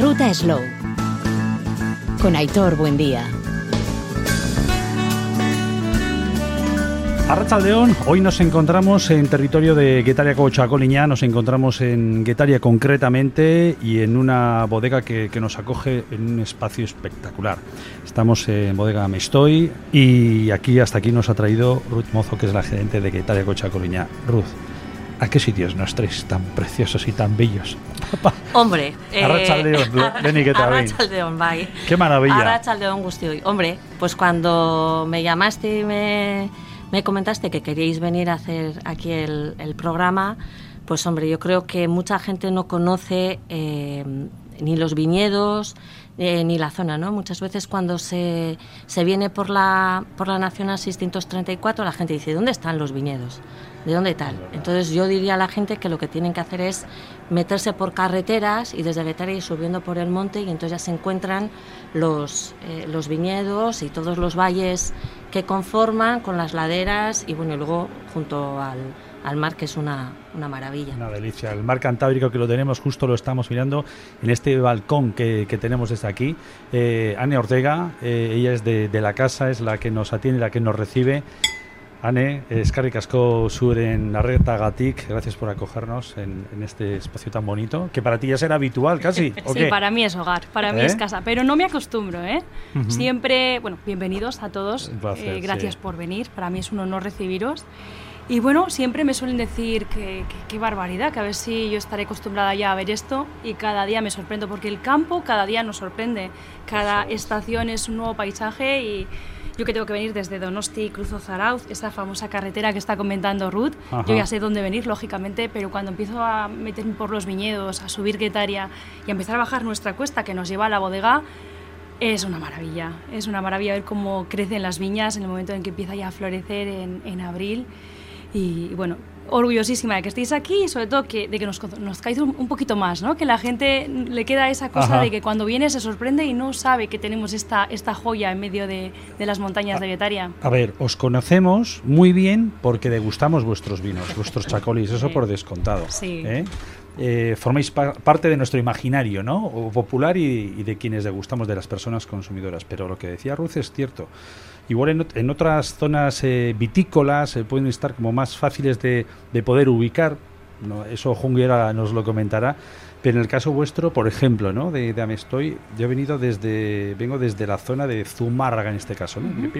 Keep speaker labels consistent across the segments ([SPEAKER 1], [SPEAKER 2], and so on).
[SPEAKER 1] ruta Slow. Con Aitor Buendía.
[SPEAKER 2] Arrachaldeón, hoy nos encontramos en territorio de Guetaria Cochacoliñá, nos encontramos en Guetaria concretamente y en una bodega que, nos acoge en un espacio espectacular. Estamos en bodega Mestoy y aquí hasta aquí nos ha traído Ruth Mozo, que es la gerente de Guetaria Cochacoliñá. Ruth, ¿A qué sitios nos traes tan preciosos y tan bellos?
[SPEAKER 3] Hombre,
[SPEAKER 2] eh, Arrachaldeón, Beni, ¿qué tal?
[SPEAKER 3] Arrachaldeón, bye.
[SPEAKER 2] Qué maravilla.
[SPEAKER 3] Arrachaldeón, hoy. Hombre, pues cuando me llamaste y me me comentaste que queríais venir a hacer aquí el, programa. Pues hombre, yo creo que mucha gente no conoce eh, ni los viñedos eh, ni la zona, ¿no? Muchas veces cuando se, se, viene por la, por la Nacional 634 la gente dice, ¿dónde están los viñedos? ¿De dónde tal? Entonces yo diría a la gente que lo que tienen que hacer es meterse por carreteras y desde Guetaria ir subiendo por el monte y entonces ya se encuentran los, eh, los viñedos y todos los valles que conforman con las laderas y bueno, luego junto al, al mar, que es una, una, maravilla.
[SPEAKER 2] Una delicia. El mar Cantábrico que lo tenemos, justo lo estamos mirando en este balcón que, que tenemos desde aquí. Eh, Anne Ortega, eh, ella es de, de, la casa, es la que nos atiende, la que nos recibe. Ane, eskarrik asko zuren gatik, gracias por acogernos en, en, este espacio tan bonito, que para ti ya será habitual casi.
[SPEAKER 4] sí, para mí es hogar, para mí es ¿Eh? casa, pero no me acostumbro, ¿eh? Siempre, bueno, bienvenidos a todos, eh, gracias por venir, para mí es un honor recibiros. Y bueno, siempre me suelen decir que qué barbaridad, que a ver si yo estaré acostumbrada ya a ver esto y cada día me sorprendo, porque el campo cada día nos sorprende, cada estación es un nuevo paisaje y yo que tengo que venir desde Donosti, Cruzo Zarauz, esa famosa carretera que está comentando Ruth, yo ya sé dónde venir, lógicamente, pero cuando empiezo a meterme por los viñedos, a subir Guetaria y a empezar a bajar nuestra cuesta que nos lleva a la bodega, es una maravilla. Es una maravilla ver cómo crecen las viñas en el momento en que empieza ya a florecer en, en abril. Y bueno, orgullosísima de que estéis aquí y sobre todo que, de que nos conozcáis un, un, poquito más, ¿no? Que la gente le queda esa cosa de que cuando viene se sorprende y no sabe que tenemos esta, esta joya en medio de, de las montañas de Guetaria.
[SPEAKER 2] A ver, os conocemos muy bien porque degustamos vuestros vinos, vuestros chacolis, eso por descontado.
[SPEAKER 4] Sí.
[SPEAKER 2] ¿eh? Eh, formáis parte de nuestro imaginario, ¿no? O popular y, y de quienes degustamos de las personas consumidoras. Pero lo que decía Ruth es cierto. Igual en, otras zonas eh, vitícolas eh, pueden estar como más fáciles de, poder ubicar, ¿no? eso Junguera nos lo comentará, pero en el caso vuestro, por ejemplo, ¿no? de, de Amestoy, yo he venido desde, vengo desde la zona de Zumárraga en este caso, ¿no?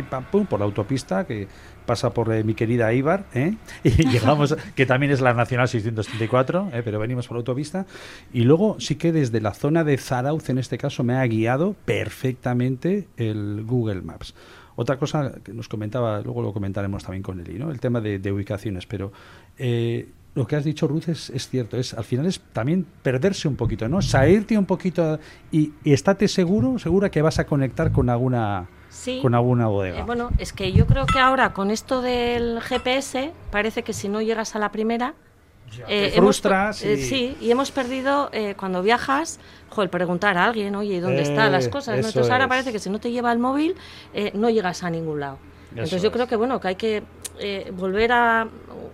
[SPEAKER 2] por la autopista que pasa por eh, mi querida Ibar, y llegamos, que también es la Nacional 634, pero venimos por la autopista, y luego sí que desde la zona de Zarauz, en este caso, me ha guiado perfectamente el Google Maps. Otra cosa que nos comentaba, luego lo comentaremos también con Eli, ¿no? el tema de, ubicaciones, pero eh, lo que has dicho, Ruth, es, cierto. Es, al final es también perderse un poquito, ¿no? Salirte un poquito y, y estate seguro, segura que vas a conectar con alguna, con alguna bodega.
[SPEAKER 3] Eh, bueno, es que yo creo que ahora con esto del GPS parece que si no llegas a la primera
[SPEAKER 2] eh, frustras.
[SPEAKER 3] Eh, sí, y hemos perdido eh, cuando viajas, joder, preguntar a alguien, oye, ¿dónde están las cosas? Entonces ahora parece que si no te lleva el móvil, no llegas a ningún lado. Entonces yo creo que bueno, que hay que volver a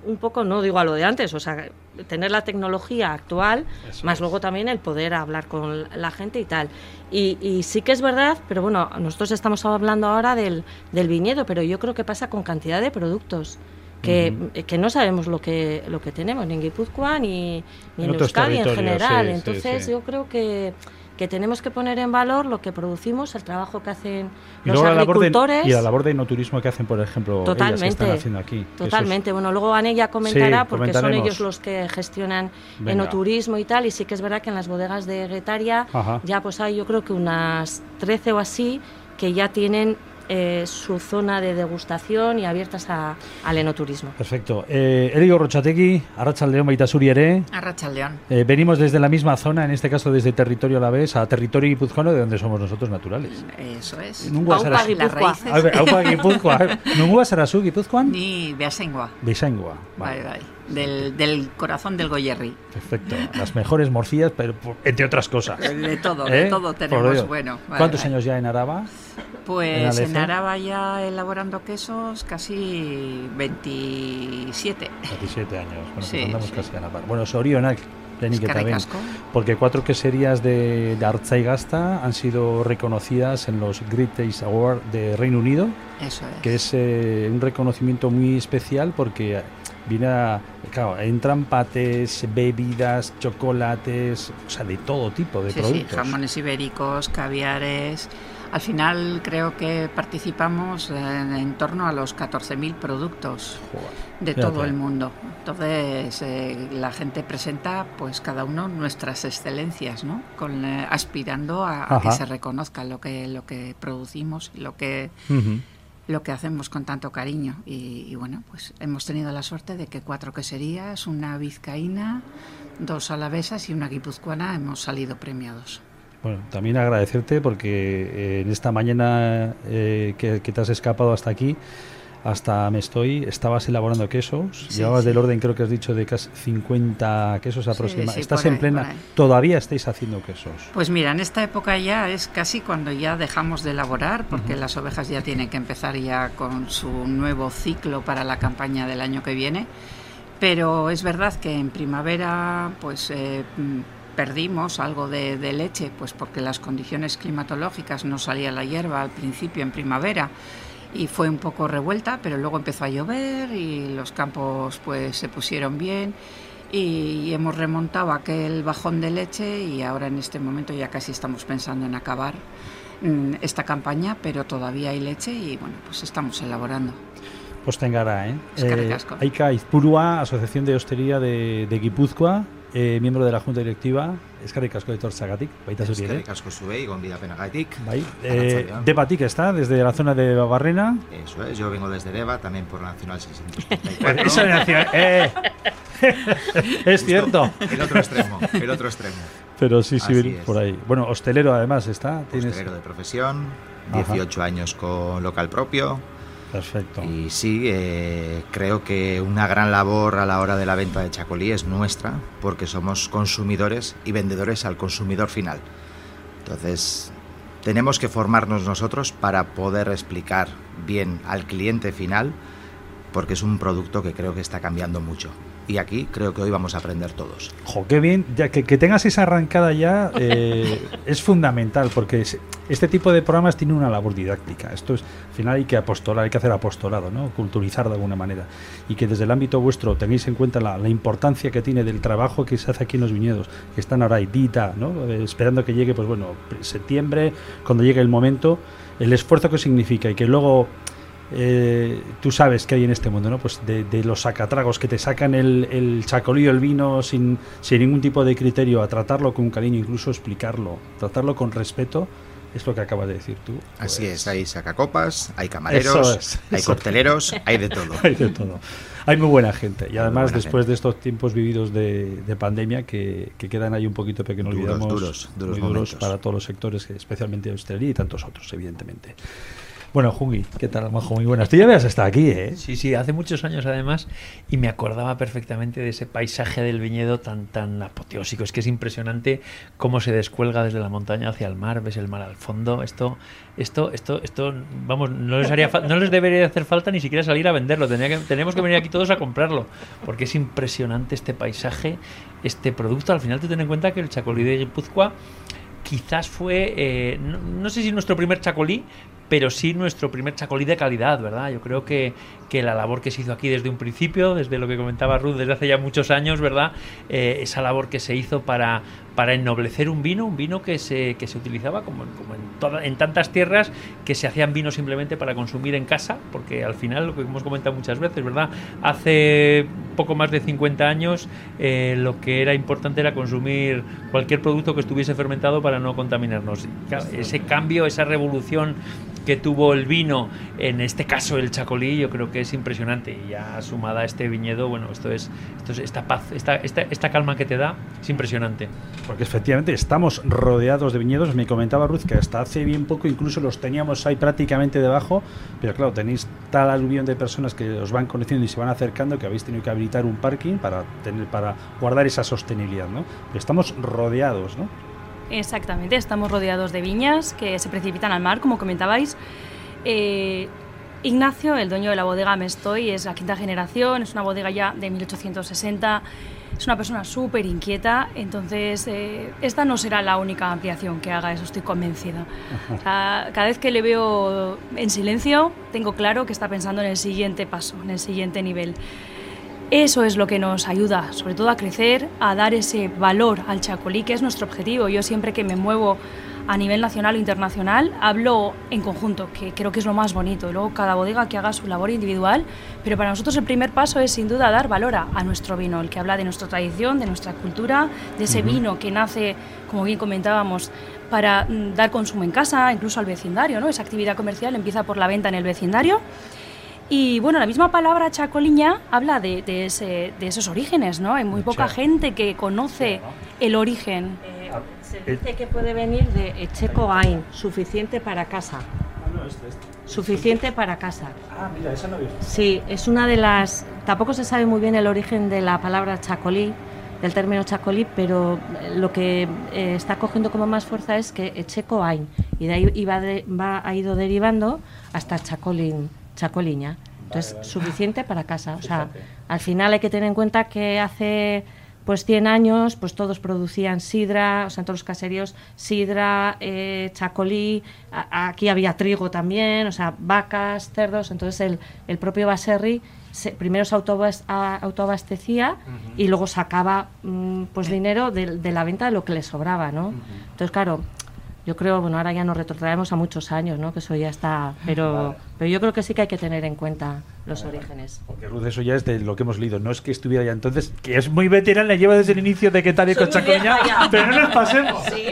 [SPEAKER 3] un poco, no digo a lo de antes, o sea, tener la tecnología actual, más luego también el poder hablar con la gente y tal. Y, y, sí que es verdad, pero bueno, nosotros estamos hablando ahora del, del viñedo, pero yo creo que pasa con cantidad de productos que, no sabemos lo que, lo que tenemos, ni en Guipúzcoa ni, ni en, Euskadi en general. Entonces yo creo que que tenemos que poner en valor lo que producimos, el trabajo que hacen los agricultores.
[SPEAKER 2] y la labor de enoturismo que hacen, por ejemplo,
[SPEAKER 3] totalmente,
[SPEAKER 2] ellas que están haciendo aquí.
[SPEAKER 3] Totalmente. Bueno, luego Anella comentará, porque son ellos los que gestionan enoturismo y tal, y sí que es verdad que en las bodegas de Guetaria ya pues hay yo creo que unas 13 o así que ya tienen eh, su zona de degustación y abiertas a, al enoturismo.
[SPEAKER 2] Perfecto. Eh, Erigo Rochategui, Arrachaldeón Baitasuri Ere.
[SPEAKER 5] Arrachaldeón.
[SPEAKER 2] Eh, venimos desde la misma zona, en este caso desde territorio a la vez, a territorio guipuzcoano, de donde somos nosotros naturales.
[SPEAKER 5] Eso es.
[SPEAKER 3] Aupa Guipuzcoa.
[SPEAKER 2] Aupa Guipuzcoa. ¿Nunca será su Guipuzcoan?
[SPEAKER 5] Ni Beasengua.
[SPEAKER 2] Beasengua.
[SPEAKER 5] Vale, vale. Del, del, corazón del Goyerri.
[SPEAKER 2] Perfecto. Las mejores morcillas, pero entre otras cosas.
[SPEAKER 5] De todo, de todo tenemos. Bueno.
[SPEAKER 2] ¿Cuántos años ya en Araba?
[SPEAKER 5] Pues en, Araba ya elaborando quesos casi 27.
[SPEAKER 2] 27 años, bueno, pues andamos casi a la par. Bueno, Sorionak, que también, porque cuatro queserías de, de Arzaigasta han sido reconocidas en los Great Taste Award de Reino Unido,
[SPEAKER 5] Eso es.
[SPEAKER 2] que es eh, un reconocimiento muy especial porque viene a, claro, entran pates, bebidas, chocolates, o sea, de todo tipo de productos.
[SPEAKER 5] Sí, jamones ibéricos, caviares, al final creo que participamos en, torno a los 14.000 productos de todo el mundo. Entonces eh, la gente presenta pues cada uno nuestras excelencias, ¿no? Con, eh, aspirando a, que se reconozca lo que, lo que producimos, lo que... lo que hacemos con tanto cariño. Y, bueno, pues hemos tenido la suerte de que cuatro queserías, una vizcaína, dos alavesas y una guipuzcoana hemos salido premiados.
[SPEAKER 2] Bueno, también agradecerte porque eh, en esta mañana eh, que, te has escapado hasta aquí, hasta me estoy, estabas elaborando quesos, llevabas del orden, creo que has dicho, de casi 50 quesos aproximadamente. Estás en plena, todavía estáis haciendo quesos.
[SPEAKER 5] Pues mira, en esta época ya es casi cuando ya dejamos de elaborar, porque las ovejas ya tienen que empezar ya con su nuevo ciclo para la campaña del año que viene. Pero es verdad que en primavera, pues eh, perdimos algo de, leche, pues porque las condiciones climatológicas no salía la hierba al principio en primavera y fue un poco revuelta, pero luego empezó a llover y los campos pues se pusieron bien y, hemos remontado aquel bajón de leche y ahora en este momento ya casi estamos pensando en acabar mm, esta campaña, pero todavía hay leche y bueno, pues estamos elaborando.
[SPEAKER 2] Pues tengará, ¿eh? eh Aika Izpurua, Asociación de Hostería de, de Guipúzcoa, eh, miembro de la Junta Directiva, eskerrik asko etortzagatik, baita zuri ere.
[SPEAKER 6] Eskerrik asko zuei, gonbidapenagatik.
[SPEAKER 2] Bai, eh, Debatik está, desde la zona de Barrena.
[SPEAKER 6] Eso es, yo vengo desde Deba, también por la Nacional 634.
[SPEAKER 2] Eso es Nacional, eh. es cierto.
[SPEAKER 6] El otro extremo, el otro extremo.
[SPEAKER 2] Pero sí, sí, por ahí. Bueno, hostelero además está.
[SPEAKER 6] ¿Tienes? Hostelero de profesión, 18 años con local propio.
[SPEAKER 2] Perfecto.
[SPEAKER 6] Y sí, eh, creo que una gran labor a la hora de la venta de Chacolí es nuestra, porque somos consumidores y vendedores al consumidor final. Entonces, tenemos que formarnos nosotros para poder explicar bien al cliente final, porque es un producto que creo que está cambiando mucho y aquí creo que hoy vamos a aprender todos.
[SPEAKER 2] Jo, qué bien, ya que, tengas esa arrancada ya eh, es fundamental porque este tipo de programas tiene una labor didáctica. Esto es, al final hay que apostolar, hay que hacer apostolado, ¿no? culturizar de alguna manera. Y que desde el ámbito vuestro tengáis en cuenta la, importancia que tiene del trabajo que se hace aquí en los viñedos, que están ahora ahí, dita, ¿no? Eh, esperando que llegue, pues bueno, septiembre, cuando llegue el momento, el esfuerzo que significa y que luego eh, tú sabes que hay en este mundo, ¿no? Pues de, los sacatragos que te sacan el, el el vino sin, sin, ningún tipo de criterio, a tratarlo con cariño, incluso explicarlo, tratarlo con respeto, es lo que acabas de decir tú.
[SPEAKER 6] Así pues es, hay sacacopas, hay camareros, hay cocteleros, hay de todo.
[SPEAKER 2] hay de todo. Hay muy buena gente. Y además, después de estos tiempos vividos de, pandemia, que, quedan ahí un poquito, pero que no olvidamos,
[SPEAKER 6] duros, duros,
[SPEAKER 2] muy duros para todos los sectores, especialmente hostelería y tantos otros, evidentemente. Bueno, Jungi, ¿qué tal, Majo? Muy buenas. Tú ya habías estado aquí, ¿eh?
[SPEAKER 7] Sí, sí, hace muchos años además y me acordaba perfectamente de ese paisaje del viñedo tan, tan apoteósico. Es que es impresionante cómo se descuelga desde la montaña hacia el mar, ves el mar al fondo. Esto, esto, esto, esto, vamos, no les, haría no les debería hacer falta ni siquiera salir a venderlo. Tenía que, tenemos que venir aquí todos a comprarlo porque es impresionante este paisaje, este producto. Al final, tú ten en cuenta que el Chacolí de Guipúzcoa quizás fue, eh, no, sé si nuestro primer chacolí, pero sí nuestro primer chacolí de calidad, ¿verdad? Yo creo que, que, la labor que se hizo aquí desde un principio, desde lo que comentaba Ruth, desde hace ya muchos años, ¿verdad? Eh, esa labor que se hizo para, para ennoblecer un vino, un vino que se, que se utilizaba como, como en, en tantas tierras que se hacían vinos simplemente para consumir en casa, porque al final, lo que hemos comentado muchas veces, ¿verdad? Hace poco más de 50 años eh, lo que era importante era consumir cualquier producto que estuviese fermentado para no contaminarnos. Ese cambio, esa revolución que tuvo el vino, en este caso el chacolí, yo creo que es impresionante. Y ya sumada a este viñedo, bueno, esto es, esto es esta paz, esta, esta, esta calma que te da, es impresionante.
[SPEAKER 2] Porque efectivamente estamos rodeados de viñedos. Me comentaba Ruth que hasta hace bien poco incluso los teníamos ahí prácticamente debajo, pero claro, tenéis tal aluvión de personas que os van conociendo y se van acercando que habéis tenido que habilitar un parking para tener para guardar esa sostenibilidad, ¿no? Pero estamos rodeados, ¿no?
[SPEAKER 4] Exactamente, estamos rodeados de viñas que se precipitan al mar, como comentabais. Eh, Ignacio, el dueño de la bodega Me Estoy, es la quinta generación, es una bodega ya de 1860, es una persona súper inquieta, entonces eh, esta no será la única ampliación que haga, eso estoy convencida. cada vez que le veo en silencio, tengo claro que está pensando en el siguiente paso, en el siguiente nivel. Eso es lo que nos ayuda, sobre todo a crecer, a dar ese valor al chacolí, que es nuestro objetivo. Yo siempre que me muevo a nivel nacional o internacional, hablo en conjunto, que creo que es lo más bonito. Luego cada bodega que haga su labor individual, pero para nosotros el primer paso es sin duda dar valor a, nuestro vino, el que habla de nuestra tradición, de nuestra cultura, de ese vino que nace, como bien comentábamos, para mm, dar consumo en casa, incluso al vecindario. ¿no? Esa actividad comercial empieza por la venta en el vecindario y bueno, la misma palabra chacoliña habla de, de, esos orígenes, ¿no? Hay muy poca gente que conoce el origen.
[SPEAKER 3] Eh, se dice que puede venir de Echecoain, suficiente para casa. Ah, este, este. Suficiente para casa.
[SPEAKER 2] Ah, mira, esa no
[SPEAKER 3] Sí, es una de las. Tampoco se sabe muy bien el origen de la palabra chacolí, del término chacolí, pero lo que eh, está cogiendo como más fuerza es que Echecoain, y de ahí iba va, ha ido derivando hasta chacolín Chacoliña. Entonces, suficiente para casa. O sea, al final hay que tener en cuenta que hace pues 100 años pues todos producían sidra, o sea, en todos los caseríos, sidra, eh, chacolí, aquí había trigo también, o sea, vacas, cerdos, entonces el, el propio Baserri primero se autoabastecía y luego sacaba mm, pues dinero de, de, la venta de lo que le sobraba, ¿no? Entonces, claro, yo creo, bueno, ahora ya nos retrotraemos a muchos años, ¿no? Que eso ya está, pero, pero yo creo que sí que hay que tener en cuenta los orígenes.
[SPEAKER 2] Porque Ruth, eso ya es de lo que hemos leído, no es que estuviera ya entonces, que es muy veterana, lleva desde el inicio de que tal y con Chacoña, pero no nos pasemos.
[SPEAKER 3] Sí,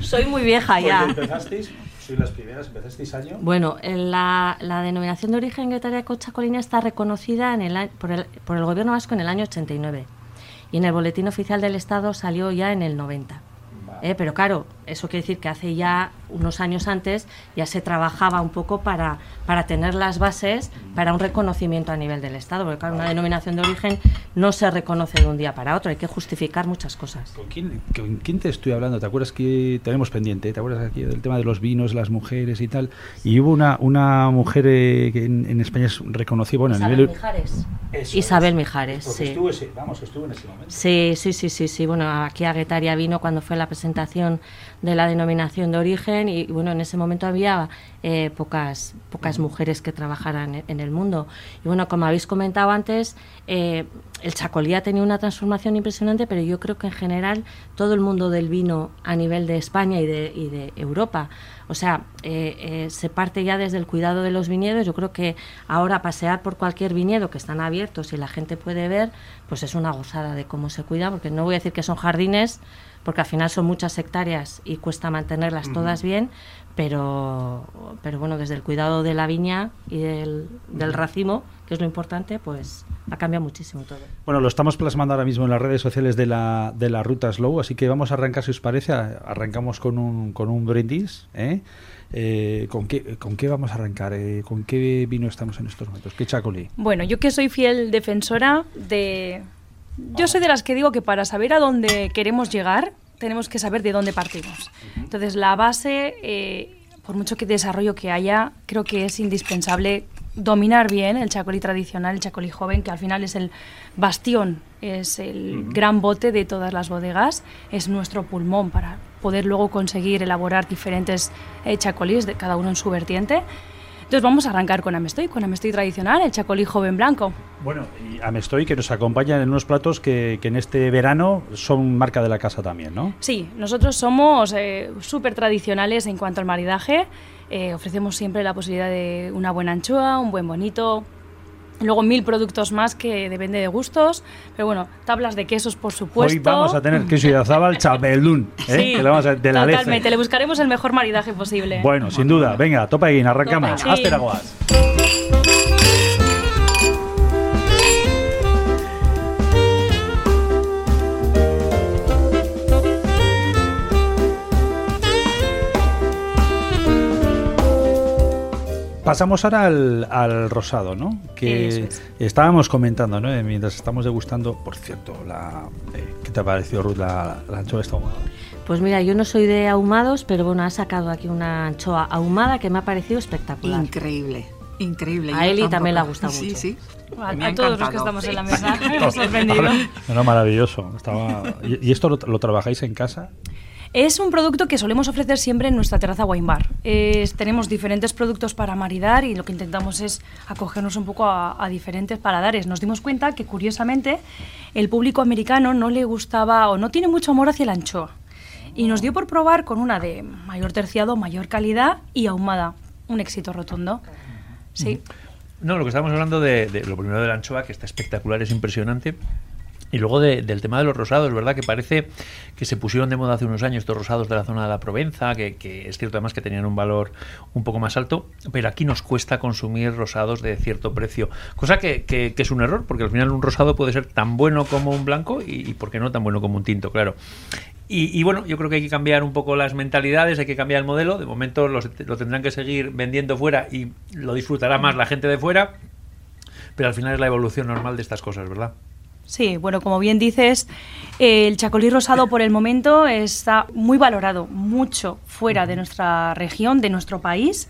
[SPEAKER 3] soy muy vieja ya.
[SPEAKER 2] empezasteis, soy las primeras, empezasteis año.
[SPEAKER 3] Bueno, la, la denominación de origen Guetaria Cochacolina está reconocida en el, por, el, por el gobierno vasco en el año 89 y en el boletín oficial del Estado salió ya en el 90. ¿Eh? pero claro, eso quiere decir que hace ya unos años antes ya se trabajaba un poco para, para tener las bases para un reconocimiento a nivel del Estado, porque claro, una denominación de origen no se reconoce de un día para otro, hay que justificar muchas cosas.
[SPEAKER 2] ¿Con quién, con quién te estoy hablando? ¿Te acuerdas que tenemos pendiente? ¿Te acuerdas aquí del tema de los vinos, las mujeres y tal? Y hubo una, una mujer eh, que en, España es reconocida, bueno,
[SPEAKER 3] Isabel
[SPEAKER 2] a nivel...
[SPEAKER 3] Mijares. Isabel Mijares, sí.
[SPEAKER 2] Estuvo vamos, estuvo en ese momento.
[SPEAKER 3] Sí, sí, sí, sí, sí. Bueno, aquí a Guetaria vino cuando fue la presentación de la denominación de origen y, bueno, en ese momento había eh, pocas, pocas mujeres que trabajaran en, el mundo. Y bueno, como habéis comentado antes, eh, el Chacolí ha tenido una transformación impresionante, pero yo creo que en general todo el mundo del vino a nivel de España y de, y de Europa, o sea, eh, se parte ya desde el cuidado de los viñedos. Yo creo que ahora pasear por cualquier viñedo que están abiertos y la gente puede ver, pues es una gozada de cómo se cuida, porque no voy a decir que son jardines, porque al final son muchas hectáreas y cuesta mantenerlas todas bien, pero, pero bueno, desde el cuidado de la viña y del, racimo, que es lo importante, pues ha cambiado muchísimo todo.
[SPEAKER 2] Bueno, lo estamos plasmando ahora mismo en las redes sociales de la, de la Ruta Slow, así que vamos a arrancar, si os parece, arrancamos con un, con un brindis, ¿eh? Eh, ¿con, qué, ¿Con qué vamos a arrancar? Eh, ¿Con qué vino estamos en estos momentos? ¿Qué chacolí?
[SPEAKER 4] Bueno, yo que soy fiel defensora de, yo soy de las que digo que para saber a dónde queremos llegar, tenemos que saber de dónde partimos. Entonces, la base, eh, por mucho que desarrollo que haya, creo que es indispensable dominar bien el chacolí tradicional, el chacolí joven, que al final es el bastión, es el gran bote de todas las bodegas, es nuestro pulmón para poder luego conseguir elaborar diferentes eh, chacolís, de cada uno en su vertiente. Entonces vamos a arrancar con Amestoy, con Amestoy tradicional, el chacolí joven blanco.
[SPEAKER 2] Bueno, y Amestoy que nos acompaña en unos platos que, en este verano son marca de la casa también, ¿no?
[SPEAKER 4] Sí, nosotros somos eh, súper tradicionales en cuanto al maridaje. Eh, ofrecemos siempre la posibilidad de una buena anchoa, un buen bonito, Luego mil productos más que depende de gustos. Pero bueno, tablas de quesos, por supuesto.
[SPEAKER 2] Hoy vamos a tener queso y azabal chabelún, ¿eh?
[SPEAKER 4] Sí, que le vamos a, de la totalmente. Le buscaremos el mejor maridaje posible.
[SPEAKER 2] Bueno, sin duda. Venga, topa ahí, arrancamos. Hasta Pasamos ahora al, rosado, ¿no? Que estábamos comentando, ¿no? Mientras estamos degustando, por cierto, la, eh, ¿qué te ha parecido, Ruth, la, la anchoa esta ahumada?
[SPEAKER 3] Pues mira, yo no soy de ahumados, pero bueno, ha sacado aquí una anchoa ahumada que me ha parecido espectacular.
[SPEAKER 5] Increíble. Increíble.
[SPEAKER 3] A Eli también le ha gustado mucho.
[SPEAKER 4] Sí, sí. A, todos los que estamos en la mesa hemos sorprendido.
[SPEAKER 2] No, maravilloso. ¿Y, esto lo, trabajáis en casa?
[SPEAKER 4] Es un producto que solemos ofrecer siempre en nuestra terraza wine bar. tenemos diferentes productos para maridar y lo que intentamos es acogernos un poco a, diferentes paladares. Nos dimos cuenta que, curiosamente, el público americano no le gustaba o no tiene mucho amor hacia la anchoa. Y nos dio por probar con una de mayor terciado, mayor calidad y ahumada. Un éxito rotundo. Sí.
[SPEAKER 7] No, lo que estamos hablando de, de, lo primero de la anchoa, que está espectacular, es impresionante. Y luego del tema de los rosados, ¿verdad? Que parece que se pusieron de moda hace unos años estos rosados de la zona de la Provenza, que, es cierto además que tenían un valor un poco más alto, pero aquí nos cuesta consumir rosados de cierto precio. Cosa que, es un error, porque al final un rosado puede ser tan bueno como un blanco y, y ¿por qué no tan bueno como un tinto? Claro. Y, bueno, yo creo que hay que cambiar un poco las mentalidades, hay que cambiar el modelo. De momento lo tendrán que seguir vendiendo fuera y lo disfrutará más la gente de fuera, pero al final es la evolución normal de estas cosas, ¿verdad?
[SPEAKER 4] Sí, bueno, como bien dices, el chacolí rosado por el momento está muy valorado, mucho fuera de nuestra región, de nuestro país.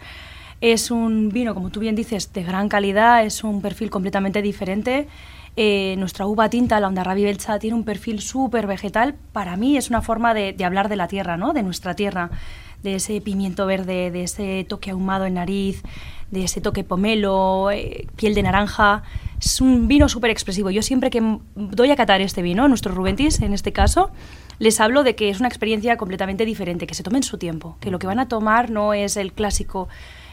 [SPEAKER 4] Es un vino, como tú bien dices, de gran calidad, es un perfil completamente diferente eh, nuestra uva tinta, la Ondarrabi Belcha, tiene un perfil súper vegetal. Para mí es una forma de, hablar de la tierra, ¿no? de nuestra tierra, de ese pimiento verde, de ese toque ahumado en nariz, de ese toque pomelo, eh, piel de naranja. Es un vino súper expresivo. Yo siempre que doy a catar este vino, nuestro Rubentis en este caso, les hablo de que es una experiencia completamente diferente, que se tomen su tiempo, que lo que van a tomar no es el clásico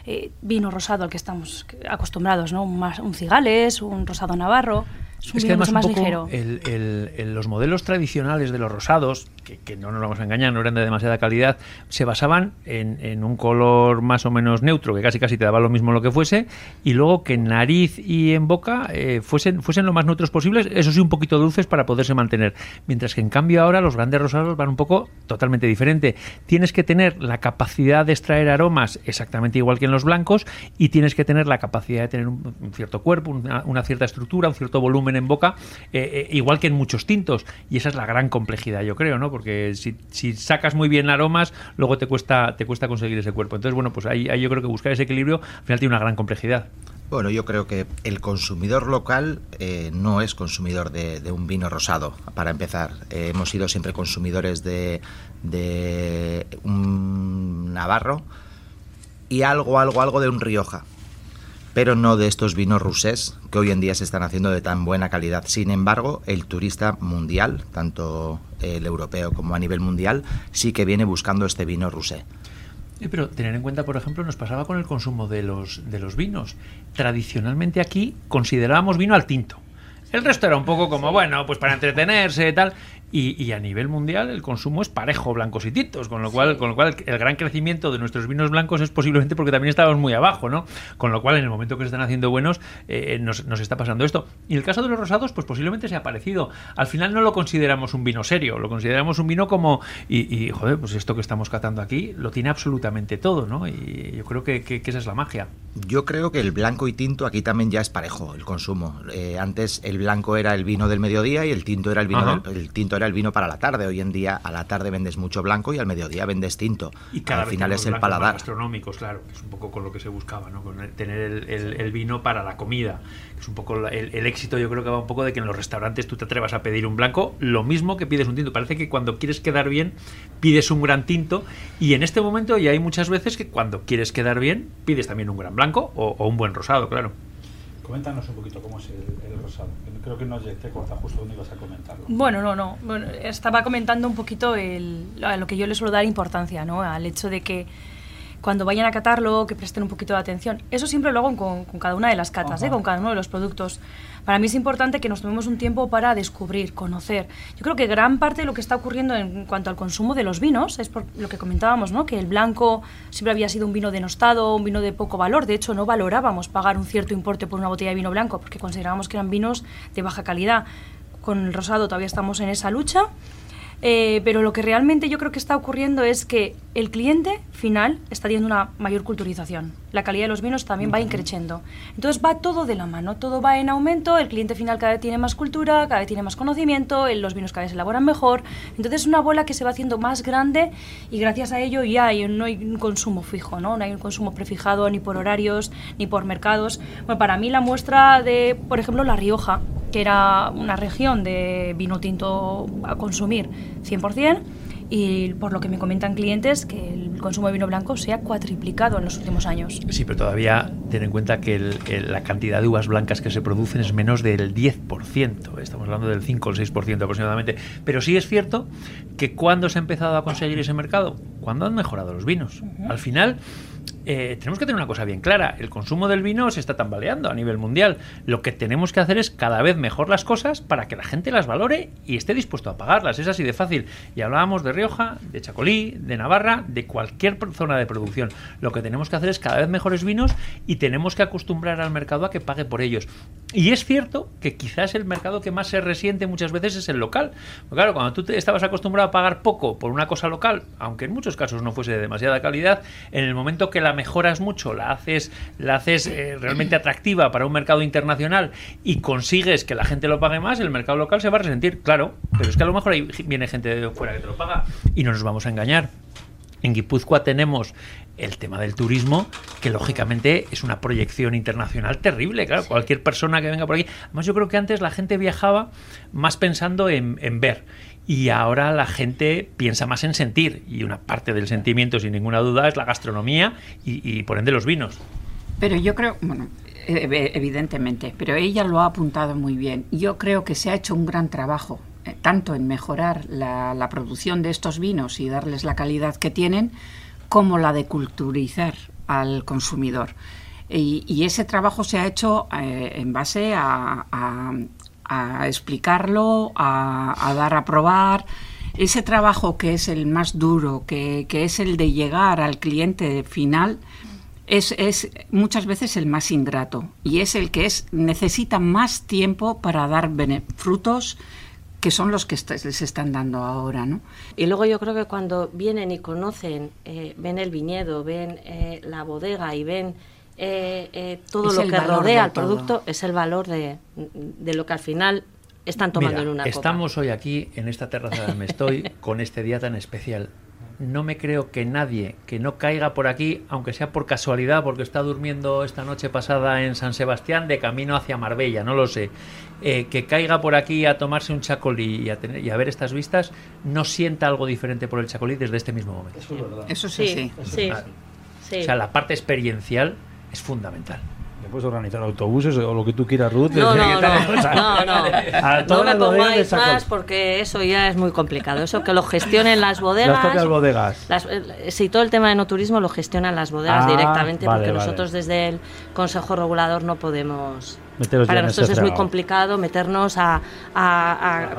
[SPEAKER 4] eh, vino rosado al que estamos acostumbrados, ¿no? Un, un cigales, un rosado navarro
[SPEAKER 7] es, que además más un poco el, los modelos tradicionales de los rosados, que, no nos vamos a engañar, no eran de demasiada calidad, se basaban en, un color más o menos neutro, que casi casi te daba lo mismo lo que fuese, y luego que en nariz y en boca eh, fuesen, fuesen lo más neutros posibles, eso sí un poquito dulces para poderse mantener. Mientras que en cambio ahora los grandes rosados van un poco totalmente diferente. Tienes que tener la capacidad de extraer aromas exactamente igual que los blancos y tienes que tener la capacidad de tener un, cierto cuerpo, una cierta estructura, un cierto volumen en boca, eh, eh, igual que en muchos tintos. Y esa es la gran complejidad, yo creo, ¿no? Porque si, sacas muy bien aromas, luego te cuesta, te cuesta conseguir ese cuerpo. Entonces, bueno, pues ahí, yo creo que buscar ese equilibrio al final tiene una gran complejidad.
[SPEAKER 6] Bueno, yo creo que el consumidor local eh, no es consumidor de, un vino rosado, para empezar. hemos sido siempre consumidores de, de un Navarro y algo, algo, algo de un Rioja pero no de estos vinos rusés que hoy en día se están haciendo de tan buena calidad. Sin embargo, el turista mundial, tanto el europeo como a nivel mundial, sí que viene buscando este vino rusé.
[SPEAKER 7] pero tener en cuenta, por ejemplo, nos pasaba con el consumo de los, de los vinos. Tradicionalmente aquí considerábamos vino al tinto. El resto era un poco como, bueno, pues para entretenerse y tal. Y, a nivel mundial el consumo es parejo blancos y tintos, con lo cual, con lo cual el gran crecimiento de nuestros vinos blancos es posiblemente porque también estábamos muy abajo, ¿no? Con lo cual en el momento que se están haciendo buenos eh, nos, nos, está pasando esto. Y el caso de los rosados, pues posiblemente sea parecido. Al final no lo consideramos un vino serio, lo consideramos un vino como y, joder, pues esto que estamos catando aquí lo tiene absolutamente todo, ¿no? Y yo creo que, que, esa es la magia.
[SPEAKER 6] Yo creo que el blanco y tinto aquí también ya es parejo el consumo. Eh, antes el blanco era el vino del mediodía y el tinto era el vino el tinto era el vino para la tarde. Hoy en día a la tarde vendes mucho blanco y al mediodía vendes tinto.
[SPEAKER 7] Y cada al final es el paladar. Gastronómicos, claro, es un poco con lo que se buscaba, ¿no? Con tener el, vino para la comida. Es un poco el, éxito, yo creo que va un poco de que en los restaurantes tú te atrevas a pedir un blanco, lo mismo que pides un tinto. Parece que cuando quieres quedar bien pides un gran tinto y en este momento ya hay muchas veces que cuando quieres quedar bien pides también un gran blanco o un buen rosado, claro.
[SPEAKER 2] Coméntanos un poquito cómo es el, rosado. Creo que no te corta justo donde ibas a comentarlo.
[SPEAKER 4] Bueno, no, no. Bueno, estaba comentando un poquito el, lo que yo le suelo dar importancia, ¿no? Al hecho de que cuando vayan a catarlo, que presten un poquito de atención. Eso siempre lo hago con, cada una de las catas, ¿eh? con cada uno de los productos. Para mí es importante que nos tomemos un tiempo para descubrir, conocer. Yo creo que gran parte de lo que está ocurriendo en cuanto al consumo de los vinos es por lo que comentábamos, ¿no? que el blanco siempre había sido un vino denostado, un vino de poco valor. De hecho, no valorábamos pagar un cierto importe por una botella de vino blanco porque considerábamos que eran vinos de baja calidad. Con el rosado todavía estamos en esa lucha Eh, pero lo que realmente yo creo que está ocurriendo es que el cliente final está teniendo una mayor culturización. La calidad de los vinos también va increciendo. Entonces va todo de la mano, todo va en aumento, el cliente final cada vez tiene más cultura, cada vez tiene más conocimiento, los vinos cada vez se elaboran mejor. Entonces es una bola que se va haciendo más grande y gracias a ello ya hay, no hay un consumo fijo, ¿no? no hay un consumo prefijado ni por horarios ni por mercados. Bueno, para mí la muestra de, por ejemplo, La Rioja, que era una región de vino tinto a consumir 100%, y por lo que me comentan clientes que el consumo de vino blanco se ha cuatriplicado en los últimos años.
[SPEAKER 7] Sí, pero todavía ten en cuenta que la cantidad de uvas blancas que se producen es menos del 10%, estamos hablando del 5 o el 6% aproximadamente. Pero sí es cierto que cuando se ha empezado a conseguir ese mercado, cuando han mejorado los vinos. Al final eh, tenemos que tener una cosa bien clara. El consumo del vino se está tambaleando a nivel mundial. Lo que tenemos que hacer es cada vez mejor las cosas para que la gente las valore y esté dispuesto a pagarlas. Es así de fácil. Y hablábamos de Rioja, de Chacolí, de Navarra, de cualquier zona de producción. Lo que tenemos que hacer es cada vez mejores vinos y tenemos que acostumbrar al mercado a que pague por ellos. Y es cierto que quizás el mercado que más se resiente muchas veces es el local. claro, cuando tú te estabas acostumbrado a pagar poco por una cosa local, aunque en muchos casos no fuese de demasiada calidad, en el momento que la mejoras mucho, la haces, la haces eh, realmente atractiva para un mercado internacional y consigues que la gente lo pague más, el mercado local se va a resentir, claro, pero es que a lo mejor ahí viene gente de fuera que te lo paga y no nos vamos a engañar. En Guipúzcoa tenemos el tema del turismo, que lógicamente es una proyección internacional terrible. Claro, cualquier persona que venga por aquí. Además, yo creo que antes la gente viajaba más pensando en, en ver y ahora la gente piensa más en sentir y una parte del sentimiento sin ninguna duda es la gastronomía y, por ende los vinos.
[SPEAKER 5] Pero yo creo, bueno, e, evidentemente, pero ella lo ha apuntado muy bien. Yo creo que se ha hecho un gran trabajo, eh, tanto en mejorar la, producción de estos vinos y darles la calidad que tienen, como la de culturizar al consumidor. Y, ese trabajo se ha hecho eh, en base a, a explicarlo, a, dar a probar. Ese trabajo que es el más duro, que, es el de llegar al cliente final, es, es, muchas veces el más ingrato y es el que es, necesita más tiempo para dar frutos que son los que les están dando ahora. ¿no?
[SPEAKER 3] Y luego yo creo que cuando vienen y conocen, eh, ven el viñedo, ven eh, la bodega y ven eh, eh, todo lo que rodea al producto es el valor de, lo que al final están tomando en una
[SPEAKER 7] copa. Estamos hoy aquí en esta terraza donde estoy con este día tan especial. No me creo que nadie que no caiga por aquí, aunque sea por casualidad, porque está durmiendo esta noche pasada en San Sebastián de camino hacia Marbella, no lo sé, eh, que caiga por aquí a tomarse un chacolí y a, tener, y a ver estas vistas, no sienta algo diferente por el chacolí desde este mismo momento.
[SPEAKER 5] Eso, es verdad. Eso sí, sí.
[SPEAKER 7] O sea, la parte experiencial es fundamental.
[SPEAKER 2] Puedes organizar autobuses o lo que tú quieras, Ruth.
[SPEAKER 3] No, no, no, no, no. me pongáis más porque eso ya es muy complicado. Eso que lo gestionen las bodegas.
[SPEAKER 2] Las bodegas.
[SPEAKER 3] Eh, si todo el tema de no turismo lo gestionan las bodegas ah, directamente porque nosotros desde el Consejo Regulador no podemos para nosotros es muy complicado meternos a,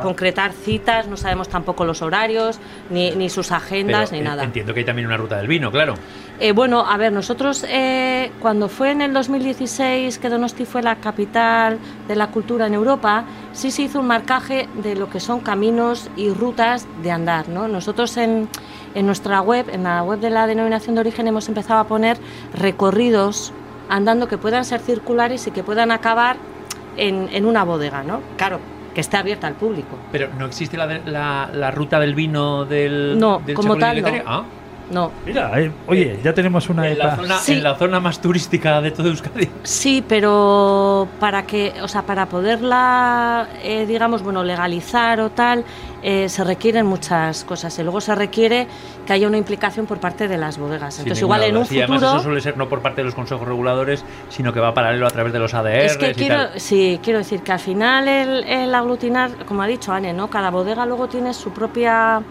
[SPEAKER 3] concretar citas, no sabemos tampoco los horarios, ni, sus agendas, ni nada.
[SPEAKER 7] Entiendo que hay también una ruta del vino, claro.
[SPEAKER 3] Eh, bueno, a ver, nosotros eh, cuando fue en el 2016 que Donosti fue la capital de la cultura en Europa, sí se hizo un marcaje de lo que son caminos y rutas de andar. ¿no? Nosotros en, en nuestra web, en la web de la denominación de origen, hemos empezado a poner recorridos andando que puedan ser circulares y que puedan acabar en, en una bodega, ¿no? Claro, que esté abierta al público.
[SPEAKER 7] Pero no existe la, la, ruta del vino del.
[SPEAKER 3] No, como tal. No.
[SPEAKER 7] Ah.
[SPEAKER 3] No.
[SPEAKER 2] Mira, eh, oye, ya tenemos una
[SPEAKER 7] en la, zona, en la zona más turística de todo Euskadi.
[SPEAKER 3] Sí, pero para que, o sea, para poderla, eh, digamos, bueno, legalizar o tal, eh, se requieren muchas cosas. Y luego se requiere que haya una implicación por parte de las bodegas. Entonces, igual en un futuro. Además,
[SPEAKER 7] eso suele ser no por parte de los consejos reguladores, sino que va paralelo a través de los ADR.
[SPEAKER 3] Es que quiero, sí, quiero decir que al final el, el aglutinar, como ha dicho Anne, ¿no? Cada bodega luego tiene su propia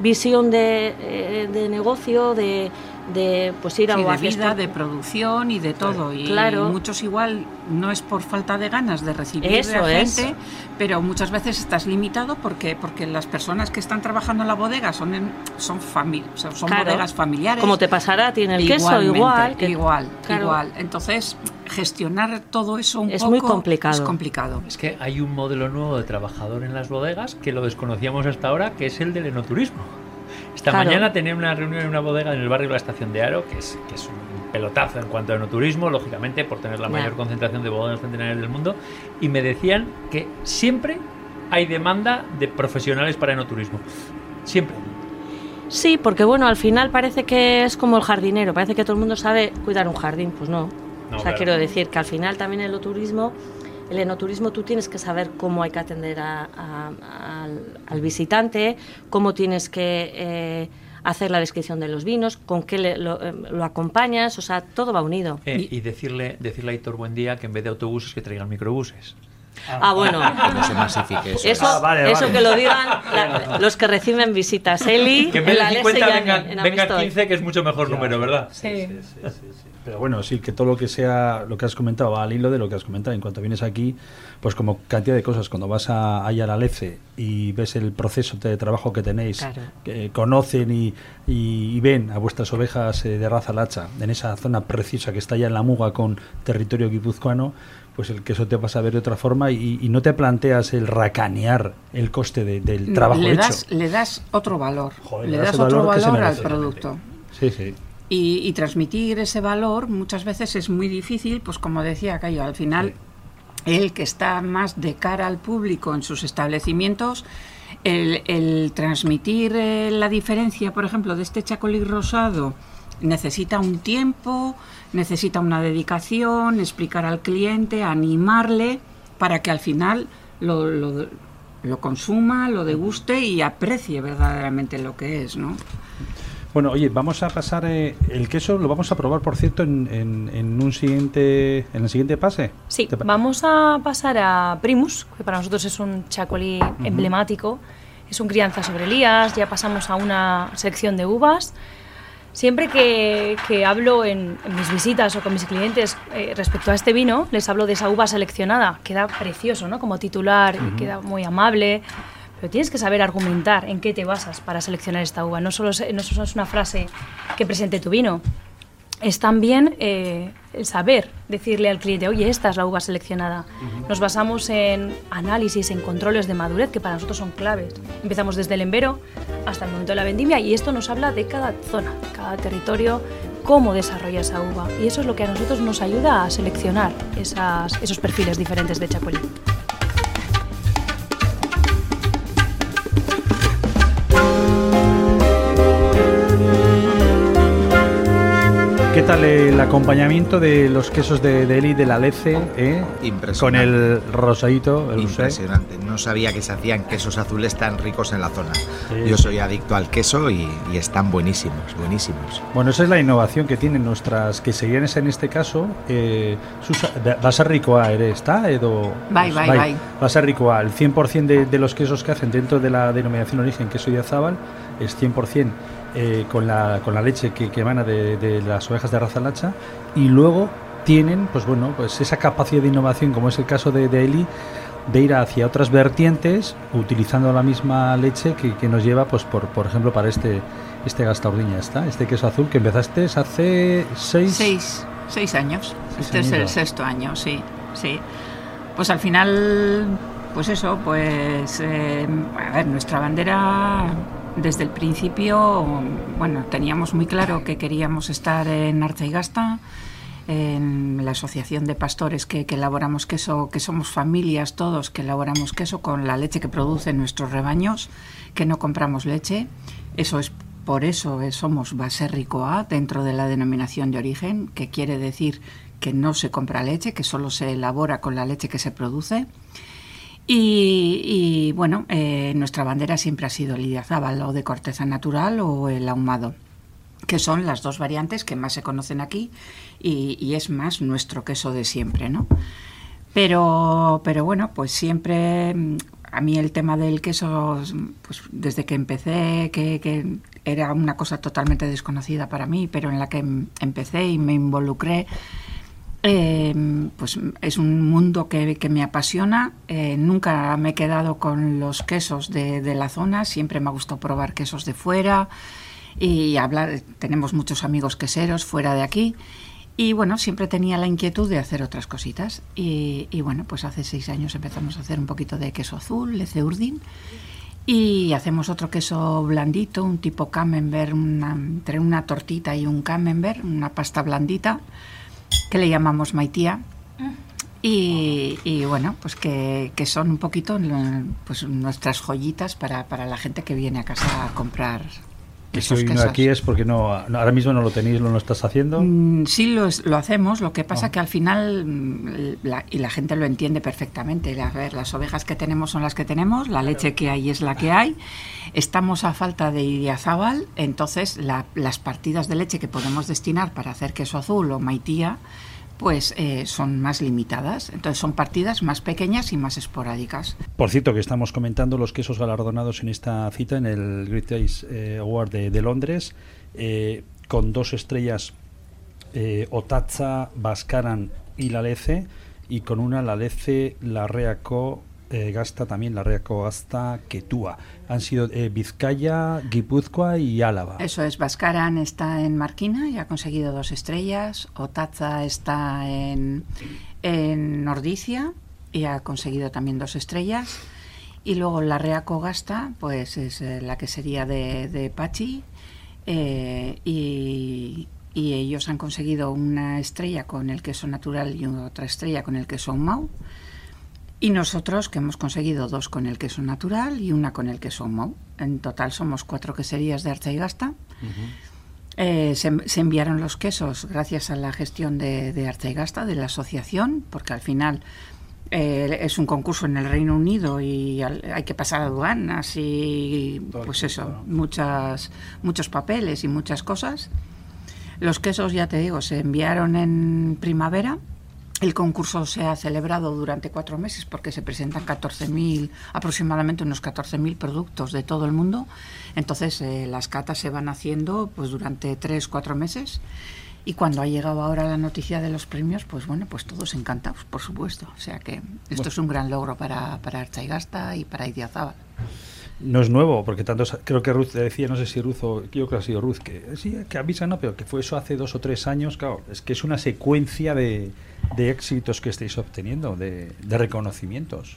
[SPEAKER 3] visión de, eh, de negocio, de, de pues ir a
[SPEAKER 5] de vida, de producción y de todo. Y claro. muchos igual no es por falta de ganas de recibir Eso gente, pero muchas veces estás limitado porque porque las personas que están trabajando en la bodega son en, son son bodegas familiares.
[SPEAKER 3] Como te pasará, tiene el queso igual,
[SPEAKER 5] igual, igual. Entonces gestionar todo eso un
[SPEAKER 3] es
[SPEAKER 5] poco
[SPEAKER 3] muy complicado.
[SPEAKER 5] es complicado.
[SPEAKER 7] Es que hay un modelo nuevo de trabajador en las bodegas que lo desconocíamos hasta ahora, que es el del enoturismo. Esta mañana tenía una reunión en una bodega en el barrio de la Estación de Aro, que es, que es un pelotazo en cuanto a enoturismo, lógicamente, por tener la mayor concentración de bodegas centenarias del mundo, y me decían que siempre hay demanda de profesionales para enoturismo. Siempre.
[SPEAKER 3] Sí, porque bueno, al final parece que es como el jardinero, parece que todo el mundo sabe cuidar un jardín, pues no. o sea, quiero decir que al final también el enoturismo el enoturismo tú tienes que saber cómo hay que atender al, visitante, cómo tienes que eh, hacer la descripción de los vinos, con qué eh, lo, acompañas, o sea, todo va unido.
[SPEAKER 7] Eh, y, decirle, decirle a Hitor Buen Día que en vez de autobuses que traigan microbuses.
[SPEAKER 3] Ah, bueno. eso. Ah, eso, que lo digan los que reciben visitas. Eli,
[SPEAKER 7] que en vez de 50 venga, 15, que es mucho mejor número, ¿verdad?
[SPEAKER 2] sí, sí, sí pero bueno, sí, que todo lo que sea, lo que has comentado, va al hilo de lo que has comentado. En cuanto vienes aquí, pues como cantidad de cosas, cuando vas a, allá a la LECE y ves el proceso de trabajo que tenéis, que conocen y, y, ven a vuestras ovejas eh, de raza lacha en esa zona precisa que está allá en la Muga con territorio guipuzcoano, pues el queso te vas a ver de otra forma y, no te planteas el racanear el coste del trabajo
[SPEAKER 5] le das,
[SPEAKER 2] hecho.
[SPEAKER 5] Le das otro valor, le das, otro valor al producto.
[SPEAKER 2] Sí, sí.
[SPEAKER 5] Y, transmitir ese valor muchas veces es muy difícil, pues como decía Cayo, al final el que está más de cara al público en sus establecimientos, el, transmitir eh, la diferencia, por ejemplo, de este chacolí rosado, necesita un tiempo, necesita una dedicación, explicar al cliente, animarle, para que al final lo, lo, lo consuma, lo deguste y aprecie verdaderamente lo que es, ¿no?
[SPEAKER 2] Bueno, oye, vamos a pasar eh, el queso, lo vamos a probar, por cierto, en, en, un siguiente, en el siguiente pase.
[SPEAKER 4] Sí, vamos a pasar a Primus, que para nosotros es un chacolí emblemático. Es un crianza sobre Elías, ya pasamos a una sección de uvas. Siempre que, que hablo en, mis visitas o con mis clientes eh, respecto a este vino, les hablo de esa uva seleccionada. Queda precioso, ¿no? Como titular, queda muy amable pero tienes que saber argumentar en qué te basas para seleccionar esta uva. No solo, no solo es una frase que presente tu vino, es también eh, el saber decirle al cliente, oye, esta es la uva seleccionada. Nos basamos en análisis, en controles de madurez que para nosotros son claves. Empezamos desde el embero hasta el momento de la vendimia y esto nos habla de cada zona, cada territorio, cómo desarrolla esa uva. Y eso es lo que a nosotros nos ayuda a seleccionar esas, esos perfiles diferentes de Chacolí.
[SPEAKER 2] ¿Qué tal el acompañamiento de los quesos de, de Eli de la Lece? Eh? Con el rosadito. El
[SPEAKER 6] Impresionante. No sabía que se hacían quesos azules tan ricos en la zona. Yo soy adicto al queso y, están buenísimos, buenísimos.
[SPEAKER 2] Bueno, esa es la innovación que tienen nuestras queserías en este caso. Eh, va a ser rico a eres, ¿está? Edo,
[SPEAKER 5] bye, bye, bye,
[SPEAKER 2] Va a ser rico a. El 100% de, de los quesos que hacen dentro de la denominación origen queso de Azabal es 100% eh, con, la, con la leche que, que emana de, las ovejas de raza lacha y luego tienen pues bueno pues esa capacidad de innovación como es el caso de, Eli de ir hacia otras vertientes utilizando la misma leche que, nos lleva pues por, por ejemplo para este este gastardiña está este queso azul que empezaste hace seis
[SPEAKER 5] seis, seis años. Este es el sexto año sí sí. Pues al final pues eso pues eh, a ver nuestra bandera desde el principio, bueno, teníamos muy claro que queríamos estar en Arzaigasta, en la asociación de pastores que, elaboramos queso, que somos familias todos que elaboramos queso con la leche que producen nuestros rebaños, que no compramos leche. Eso es por eso somos Baserrico A dentro de la denominación de origen, que quiere decir que no se compra leche, que solo se elabora con la leche que se produce. Y, bueno, eh, nuestra bandera siempre ha sido el Idiazábal, o de corteza natural o el ahumado, que son las dos variantes que más se conocen aquí y, es más nuestro queso de siempre, ¿no? Pero, pero bueno, pues siempre a mí el tema del queso, pues desde que empecé, que, era una cosa totalmente desconocida para mí, pero en la que em, empecé y me involucré. Em, pues es un mundo que, me apasiona. Eh, nunca me he quedado con los quesos de, de, la zona, siempre me ha gustado probar quesos de fuera y hablar. Tenemos muchos amigos queseros fuera de aquí. Y bueno, siempre tenía la inquietud de hacer otras cositas. Y, bueno, pues hace seis años empezamos a hacer un poquito de queso azul, leceurdin. Y hacemos otro queso blandito, un tipo camembert, entre una tortita y un camembert, una pasta blandita que le llamamos maitía. Y, bueno, pues que, son un poquito pues nuestras joyitas para, para la gente que viene a casa a comprar
[SPEAKER 2] y si no aquí es porque no, ahora mismo no lo tenéis, no lo estás haciendo.
[SPEAKER 5] Mm, sí, lo, lo, hacemos. Lo que pasa ah. que al final, mm, y la gente lo entiende perfectamente, a ver, las ovejas que tenemos son las que tenemos, la leche que hay es la que hay. Estamos a falta de idiazábal, entonces las partidas de leche que podemos destinar para hacer queso azul o maitía, pues eh, son más limitadas. Entonces son partidas más pequeñas y más esporádicas.
[SPEAKER 2] Por cierto, que estamos comentando los quesos galardonados en esta cita, en el Great Taste eh, Award de, Londres, eh, con dos estrellas, Otazza, Bascaran y la Lece, y con una la Lece, la Reaco eh, gasta también la Reaco Gasta Quetúa. Han sido eh, Vizcaya, Guipúzcoa y Álava.
[SPEAKER 5] Eso es, Bascaran está en Marquina y ha conseguido dos estrellas. Otaza está en, en Nordicia y ha conseguido también dos estrellas. Y luego la Reaco Gasta, pues es eh, la que sería de, Pachi. y, y ellos han conseguido una estrella con el queso natural y otra estrella con el queso Mau. Y nosotros, que hemos conseguido dos con el queso natural y una con el queso Mou. En total somos cuatro queserías de Archa y Gasta. Eh, se, enviaron los quesos gracias a la gestión de, de Archa y Gasta, de la asociación, porque al final eh, es un concurso en el Reino Unido y hay que pasar aduanas y pues eso, muchas, muchos papeles y muchas cosas. Los quesos, ya te digo, se enviaron en primavera el concurso se ha celebrado durante cuatro meses porque se presentan 14.000, aproximadamente unos 14.000 productos de todo el mundo. Entonces eh, las catas se van haciendo pues durante tres, cuatro meses. Y cuando ha llegado ahora la noticia de los premios, pues bueno, pues todos encantados, por supuesto. O sea que esto es un gran logro para, para Archaigasta y para Idiazábal.
[SPEAKER 2] No es nuevo, porque tanto creo que Ruth decía, no sé si Ruth o yo creo que ha sido Ruth, que sí, que avisa, no, pero que fue eso hace dos o tres años, claro, es que es una secuencia de, de éxitos que estáis obteniendo, de, de reconocimientos.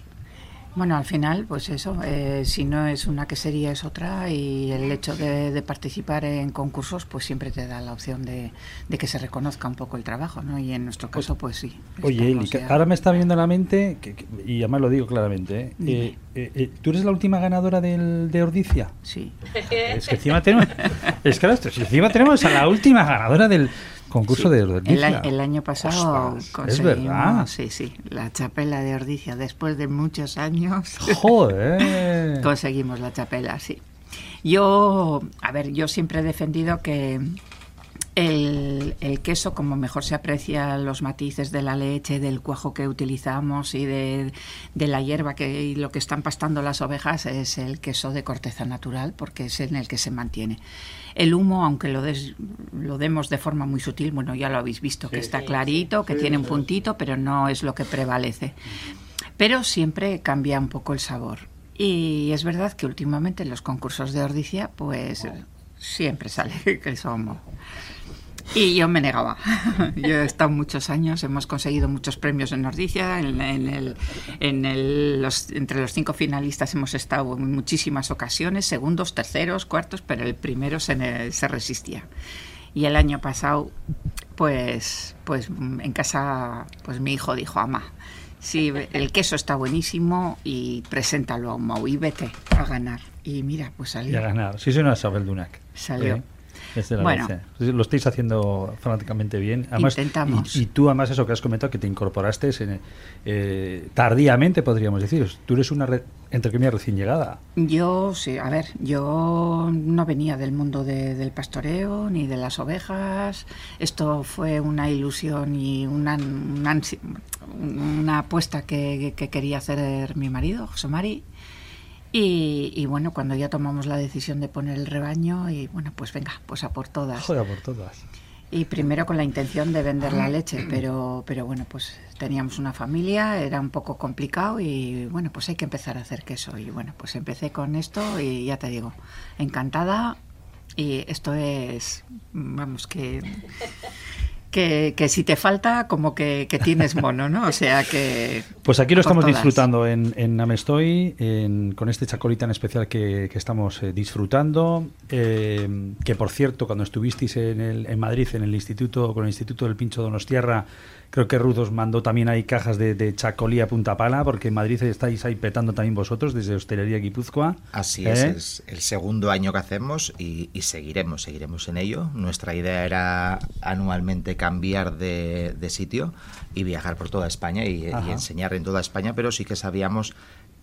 [SPEAKER 5] Bueno, al final, pues eso, eh, si no es una quesería es otra y el hecho de, participar en concursos pues siempre te da la opción de, que se reconozca un poco el trabajo, ¿no? Y en nuestro caso, pues sí.
[SPEAKER 2] Oye, ahora me está viendo a la mente, que, y además lo digo claramente, ¿eh? Eh, ¿tú eres la última ganadora del, de Ordicia?
[SPEAKER 5] Sí.
[SPEAKER 2] Es que encima tenemos, es que encima tenemos a la última ganadora del concurso de Ordicia.
[SPEAKER 5] El, año pasado conseguimos, es verdad. sí, sí, la chapela de Ordicia. Después de muchos años,
[SPEAKER 2] Joder.
[SPEAKER 5] conseguimos la chapela, sí. Yo, a ver, yo siempre he defendido que el, queso, como mejor se aprecia los matices de la leche, del cuajo que utilizamos y de, la hierba que, y lo que están pastando las ovejas, es el queso de corteza natural, porque es en el que se mantiene. El humo, aunque lo, lo demos de forma muy sutil, bueno, ya lo habéis visto, que está clarito, que tiene un puntito, pero no es lo que prevalece. Pero siempre cambia un poco el sabor. Y es verdad que últimamente en los concursos de ordicia, pues siempre sale queso humo. Y yo me negaba. Yo he estado muchos años, hemos conseguido muchos premios en Nordicia, en, el, en el, los, entre los cinco finalistas hemos estado en muchísimas ocasiones, segundos, terceros, cuartos, pero el primero se, se resistía. Y el año pasado, pues, pues en casa, pues mi hijo dijo, ama, sí, el queso está buenísimo y preséntalo a un Mau y vete a ganar. Y mira, pues salió. Y
[SPEAKER 2] a ganar. Sí, soy una Isabel Dunac.
[SPEAKER 5] Salió
[SPEAKER 2] bueno, Lo estáis haciendo fanáticamente bien.
[SPEAKER 5] Intentamos.
[SPEAKER 2] Y, tú, además, eso que has comentado, que te incorporaste eh, tardíamente, podríamos decir. Tú eres una, entre comillas, recién llegada.
[SPEAKER 5] Yo, sí, a ver, yo no venía del mundo del pastoreo ni de las ovejas. Esto fue una ilusión y una, una, apuesta que, que, quería hacer mi marido, José Mari Y, bueno, cuando ya tomamos la decisión de poner el rebaño, y bueno, pues venga, pues a por todas.
[SPEAKER 2] Joder, a por todas.
[SPEAKER 5] Y primero con la intención de vender la leche, pero, pero bueno, pues teníamos una familia, era un poco complicado y bueno, pues hay que empezar a hacer queso. Y bueno, pues empecé con esto y ya te digo, encantada. Y esto es, vamos, que que, si te falta, como que, tienes mono, ¿no? O sea que...
[SPEAKER 2] Pues aquí lo estamos disfrutando en, en Amestoy, con este chacolita en especial que, estamos eh, disfrutando, eh, que por cierto, cuando estuvisteis en, el, en Madrid, en el instituto, con el Instituto del Pincho Donostierra, Creo que Ruth os mandó también ahí cajas de, de chacolía punta pala, porque en Madrid estáis ahí petando también vosotros desde Hostelería Guipúzcoa.
[SPEAKER 6] Así es, ¿Eh? es el segundo año que hacemos y, seguiremos, seguiremos en ello. Nuestra idea era anualmente cambiar de, sitio y viajar por toda España y, y enseñar en toda España, pero sí que sabíamos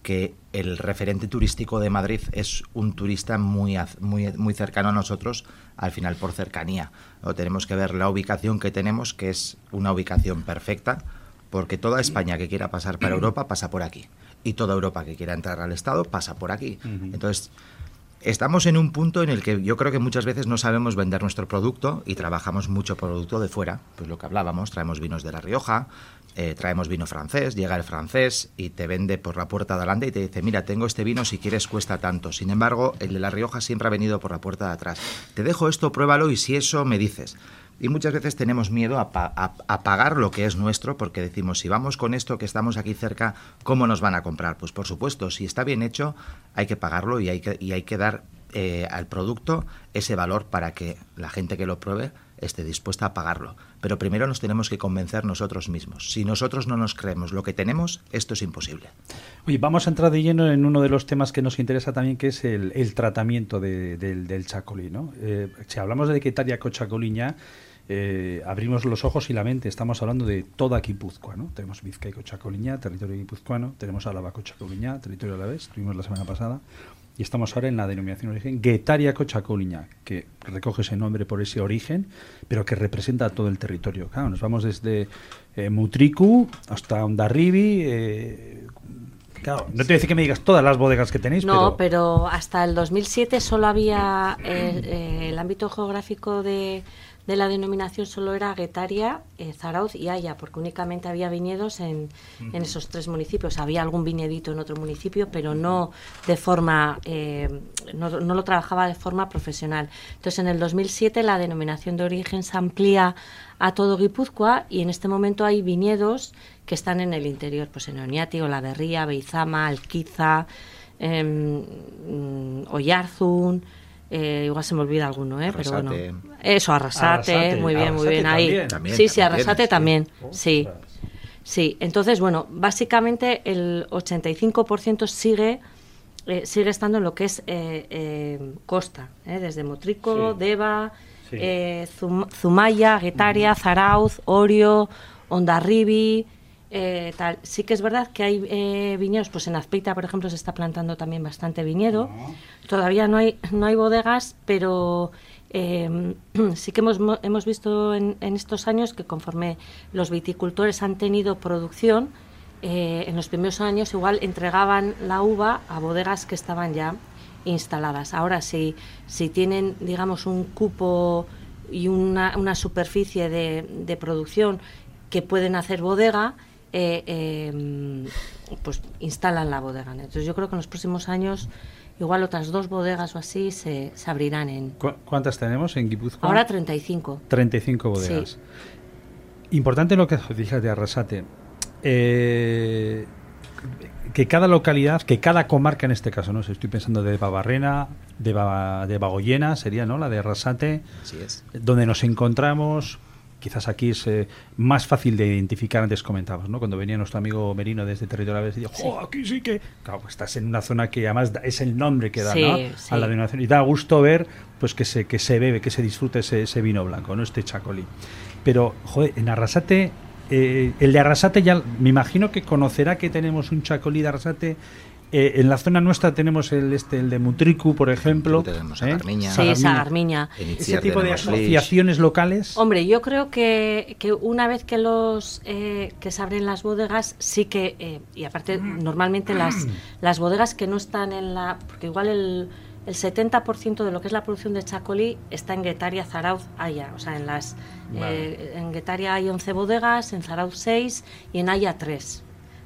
[SPEAKER 6] que el referente turístico de Madrid es un turista muy, muy, muy cercano a nosotros, al final por cercanía. O tenemos que ver la ubicación que tenemos, que es una ubicación perfecta, porque toda España que quiera pasar para Europa pasa por aquí. Y toda Europa que quiera entrar al Estado pasa por aquí. Entonces, estamos en un punto en el que yo creo que muchas veces no sabemos vender nuestro producto y trabajamos mucho producto de fuera. Pues lo que hablábamos, traemos vinos de La Rioja, eh, traemos vino francés, llega el francés y te vende por la puerta de adelante y te dice, mira, tengo este vino, si quieres cuesta tanto. Sin embargo, el de La Rioja siempre ha venido por la puerta de atrás. Te dejo esto, pruébalo y si eso me dices. Y muchas veces tenemos miedo a, pagar lo que es nuestro porque decimos, si vamos con esto que estamos aquí cerca, ¿cómo nos van a comprar? Pues por supuesto, si está bien hecho, hay que pagarlo y hay que, y hay que dar eh, al producto ese valor para que la gente que lo pruebe esté dispuesta a pagarlo. Pero primero nos tenemos que convencer nosotros mismos. Si nosotros no nos creemos lo que tenemos, esto es imposible.
[SPEAKER 2] Oye, vamos a entrar de lleno en uno de los temas que nos interesa también, que es el, tratamiento del, chacolí. ¿no? Eh, si hablamos de Quetaria Cochacoliña, eh, abrimos los ojos y la mente. Estamos hablando de toda Guipúzcoa, ¿no? Tenemos Vizcaya Cochacoliña, territorio guipuzcoano, tenemos Álava Cochacoliña, territorio Alavés, tuvimos la semana pasada, y estamos ahora en la denominación de origen Guetaria Cochacoliña, que recoge ese nombre por ese origen, pero que representa todo el territorio. Claro, nos vamos desde eh, Mutricu hasta Ondarribi. Eh, claro, no te voy a decir que me digas todas las bodegas que tenéis,
[SPEAKER 3] no, pero, hasta el 2007 solo había eh, el ámbito geográfico de de la denominación solo era Guetaria, eh, Zarauz y Haya, porque únicamente había viñedos en, en, esos tres municipios. Había algún viñedito en otro municipio, pero no de forma, eh, no, no, lo trabajaba de forma profesional. Entonces, en el 2007 la denominación de origen se amplía a todo Guipúzcoa y en este momento hay viñedos que están en el interior, pues en Oñati, Olaverría, Beizama, Alquiza, eh, Oyarzun eh, igual se me olvida alguno, ¿eh? Pero bueno. Eso, Arrasate, muy bien, muy bien ahí. sí, sí, Arrasate también, sí. Sí, entonces, bueno, básicamente el 85% sigue eh, sigue estando en lo que es eh, costa, desde Motrico, Deva, Zumaya, Guetaria, Zarauz, Orio, Ondarribi, eh, tal. Sí que es verdad que hay eh, viñedos, pues en Azpeita, por ejemplo, se está plantando también bastante viñedo. Todavía no hay, no hay bodegas, pero eh, sí que hemos, hemos visto en, estos años que conforme los viticultores han tenido producción, en los primeros años igual entregaban la uva a bodegas que estaban ya instaladas. Ahora, si, si tienen, digamos, un cupo y una, una superficie de, de producción que pueden hacer bodega, eh, em, pues instalan la bodega. Entonces yo creo que en los próximos años igual otras dos bodegas o así se, se abrirán en...
[SPEAKER 2] ¿Cuántas tenemos en Guipúzcoa?
[SPEAKER 3] Ahora 35.
[SPEAKER 2] 35 bodegas. Importante lo que dije de Arrasate. Eh, que cada localidad, que cada comarca en este caso, ¿no? estoy pensando de Babarrena, de, de Bagoyena, sería, ¿no? La de Arrasate.
[SPEAKER 6] es.
[SPEAKER 2] Donde nos encontramos, quizás aquí es eh, más fácil de identificar, antes comentabas, ¿no? Cuando venía nuestro amigo Merino desde territorio y dijo, ¡oh, aquí sí que! Claro, pues estás en una zona que además es el nombre que da ¿no? a la denominación. Y da gusto ver pues que se, que se bebe, que se disfrute ese, vino blanco, ¿no? Este chacolí. Pero, joder, en Arrasate, eh, el de Arrasate ya me imagino que conocerá que tenemos un chacolí de Arrasate Eh, en la zona nuestra tenemos el este el de Mutriku, por ejemplo.
[SPEAKER 6] Tenemos ¿eh? Sagarmiña.
[SPEAKER 3] Sí, Sagarmiña.
[SPEAKER 2] Ese tipo de asociaciones locales.
[SPEAKER 3] Hombre, yo creo que, que una vez que los eh, que se abren las bodegas, sí que y aparte normalmente las las bodegas que no están en la porque igual el el 70% de lo que es la producción de chacolí está en Guetaria, Zarauz, Haya. O sea, en, las, en Guetaria hay 11 bodegas, en Zarauz 6 y en Haya 3.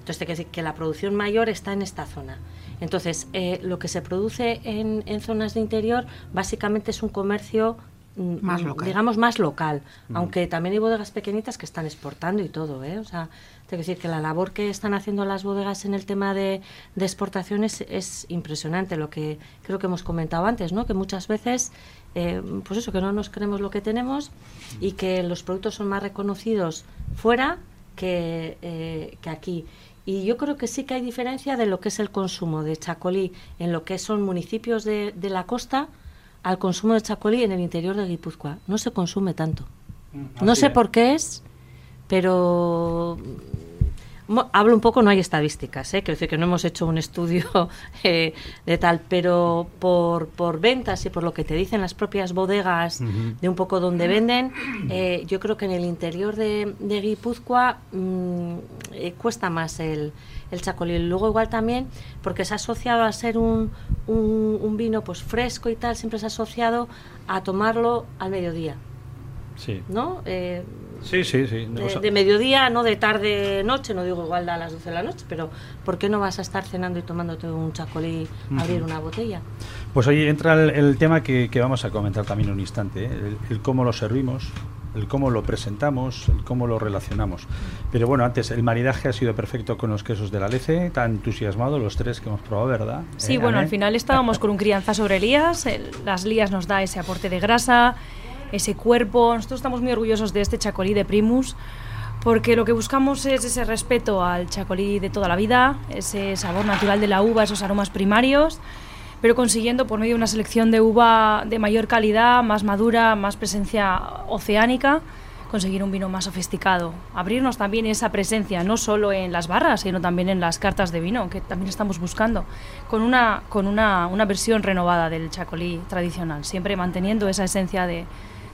[SPEAKER 3] Entonces, que decir que la producción mayor está en esta zona. Entonces, eh, lo que se produce en, zonas de interior básicamente es un comercio mm, más local. digamos más local, mm. aunque también hay bodegas pequeñitas que están exportando y todo, ¿eh? O sea, tengo que decir que la labor que están haciendo las bodegas en el tema de, exportaciones es impresionante, lo que creo que hemos comentado antes, ¿no? Que muchas veces, eh, pues eso, que no nos creemos lo que tenemos y que los productos son más reconocidos fuera que, eh, que aquí. Y yo creo que sí que hay diferencia de lo que es el consumo de chacolí en lo que son municipios de, de la costa al consumo de chacolí en el interior de Guipúzcoa. No se consume tanto. Mm, no sé por qué es, pero hablo un poco, no hay estadísticas, ¿eh? quiero decir que no hemos hecho un estudio eh, de tal, pero por, por ventas y por lo que te dicen las propias bodegas de un poco donde venden, eh, yo creo que en el interior de, de Guipúzcoa mm, eh, cuesta más el, el chacolí. Luego igual también, porque se ha asociado a ser un, un, un vino pues fresco y tal, siempre se ha asociado a tomarlo al mediodía.
[SPEAKER 2] Sí.
[SPEAKER 3] ¿No?
[SPEAKER 2] Eh, sí, sí, sí.
[SPEAKER 3] De, mediodía, no de tarde, noche, no digo igual a las 12 de la noche, pero ¿por qué no vas a estar cenando y tomándote un chacolí, abrir una botella?
[SPEAKER 2] Pues ahí entra el, tema que, vamos a comentar también un instante, ¿eh? el, cómo lo servimos, el cómo lo presentamos, el cómo lo relacionamos. Pero bueno, antes, el maridaje ha sido perfecto con los quesos de la Lece, tan entusiasmado los tres que hemos probado, ¿verdad?
[SPEAKER 4] Sí, ¿Eh, bueno, al final estábamos con un crianza sobre lías, las lías nos da ese aporte de grasa, ese cuerpo. Nosotros estamos muy orgullosos de este chacolí de Primus porque lo que buscamos es ese respeto al chacolí de toda la vida, ese sabor natural de la uva, esos aromas primarios, pero consiguiendo por medio de una selección de uva de mayor calidad, más madura, más presencia oceánica, conseguir un vino más sofisticado. Abrirnos también esa presencia, no solo en las barras, sino también en las cartas de vino, que también estamos buscando, con una, con una, una versión renovada del chacolí tradicional, siempre manteniendo esa esencia de,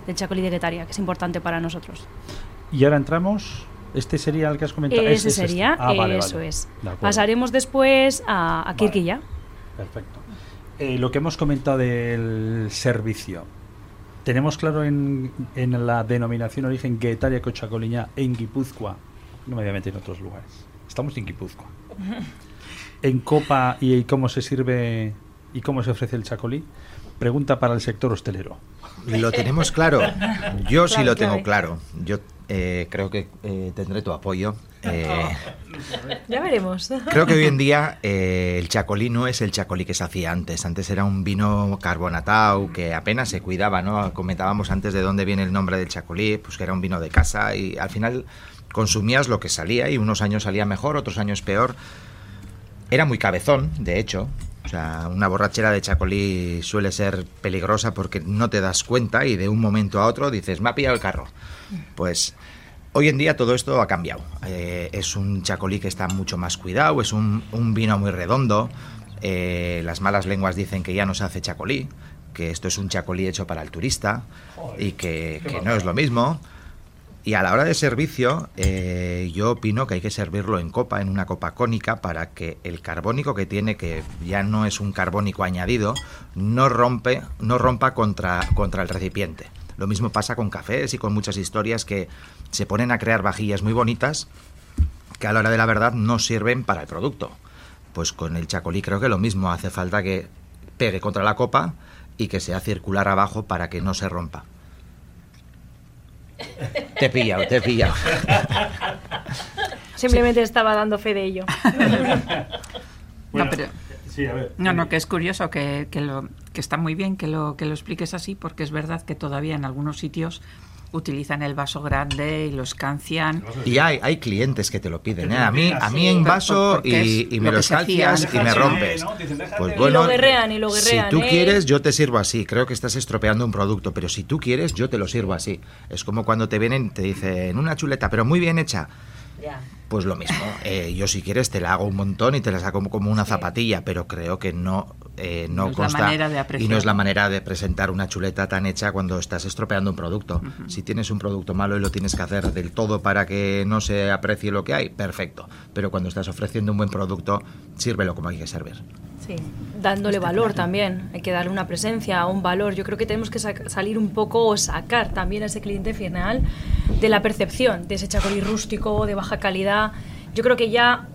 [SPEAKER 4] del Chacolí de Guetaria, que es importante para nosotros.
[SPEAKER 2] Y ahora entramos este sería el que has comentado.
[SPEAKER 4] Ese sería, ah, eso es. Pasaremos después a, a Kirquilla.
[SPEAKER 2] Perfecto. Eh, lo que hemos comentado del servicio. Tenemos claro en, en la denominación origen Guetaria Cochacoliña en Guipúzcoa. No me voy a meter en otros lugares. Estamos en Guipúzcoa. en Copa y cómo se sirve y cómo se ofrece el chacolí. Pregunta para el sector hostelero.
[SPEAKER 6] Lo tenemos claro. Yo sí lo tengo claro. Yo eh, creo que eh, tendré tu apoyo. Eh,
[SPEAKER 4] ya veremos.
[SPEAKER 6] Creo que hoy en día el chacolí no es el chacolí que se hacía antes. Antes era un vino carbonatado que apenas se cuidaba, ¿no? Comentábamos antes de dónde viene el nombre del chacolí, pues que era un vino de casa y al final consumías lo que salía y unos años salía mejor, otros años peor. Era muy cabezón, de hecho, o sea, una borrachera de chacolí suele ser peligrosa porque no te das cuenta y de un momento a otro dices, me ha pillado el carro. Pues hoy en día todo esto ha cambiado. Eh, es un chacolí que está mucho más cuidado, es un, vino muy redondo. Eh, las malas lenguas dicen que ya no se hace chacolí, que esto es un chacolí hecho para el turista y que, que no es lo mismo. Y a la hora de servicio, eh, yo opino que hay que servirlo en copa, en una copa cónica, para que el carbónico que tiene, que ya no es un carbónico añadido, no, rompe, no rompa contra, contra el recipiente. Lo mismo pasa con cafés y con muchas historias que se ponen a crear vajillas muy bonitas que a la hora de la verdad no sirven para el producto. Pues con el chacolí creo que lo mismo, hace falta que pegue contra la copa y que sea circular abajo para que no se rompa. Te he pillado, te he pillado.
[SPEAKER 4] Simplemente estaba dando fe de ello.
[SPEAKER 5] no, pero, no, no, que es curioso que, que, lo, que está muy bien que lo, que lo expliques así, porque es verdad que todavía en algunos sitios utilizan el vaso grande y lo escancian.
[SPEAKER 6] Y hay, hay clientes que te lo piden. ¿eh? A mí a mí en vaso y, me lo escancias y me rompes.
[SPEAKER 4] Pues bueno, y lo guerrean y lo guerrean.
[SPEAKER 6] Si tú ¿eh? quieres, yo te sirvo así. Creo que estás estropeando un producto, pero si tú quieres, yo te lo sirvo así. Es como cuando te vienen te dicen una chuleta, pero muy bien hecha. Pues lo mismo. Eh, yo si quieres te la hago un montón y te la saco como una zapatilla, pero creo que no, eh, no, consta y no es la manera de presentar una chuleta tan hecha cuando estás estropeando un producto. Si tienes un producto malo y lo tienes que hacer del todo para que no se aprecie lo que hay, perfecto. Pero cuando estás ofreciendo un buen producto, sírvelo como hay que servir.
[SPEAKER 4] Sí, dándole valor también, hay que darle una presencia, un valor. Yo creo que tenemos que salir un poco o sacar también a ese cliente final de la percepción de ese chacolí rústico, de baja calidad. Yo creo que ya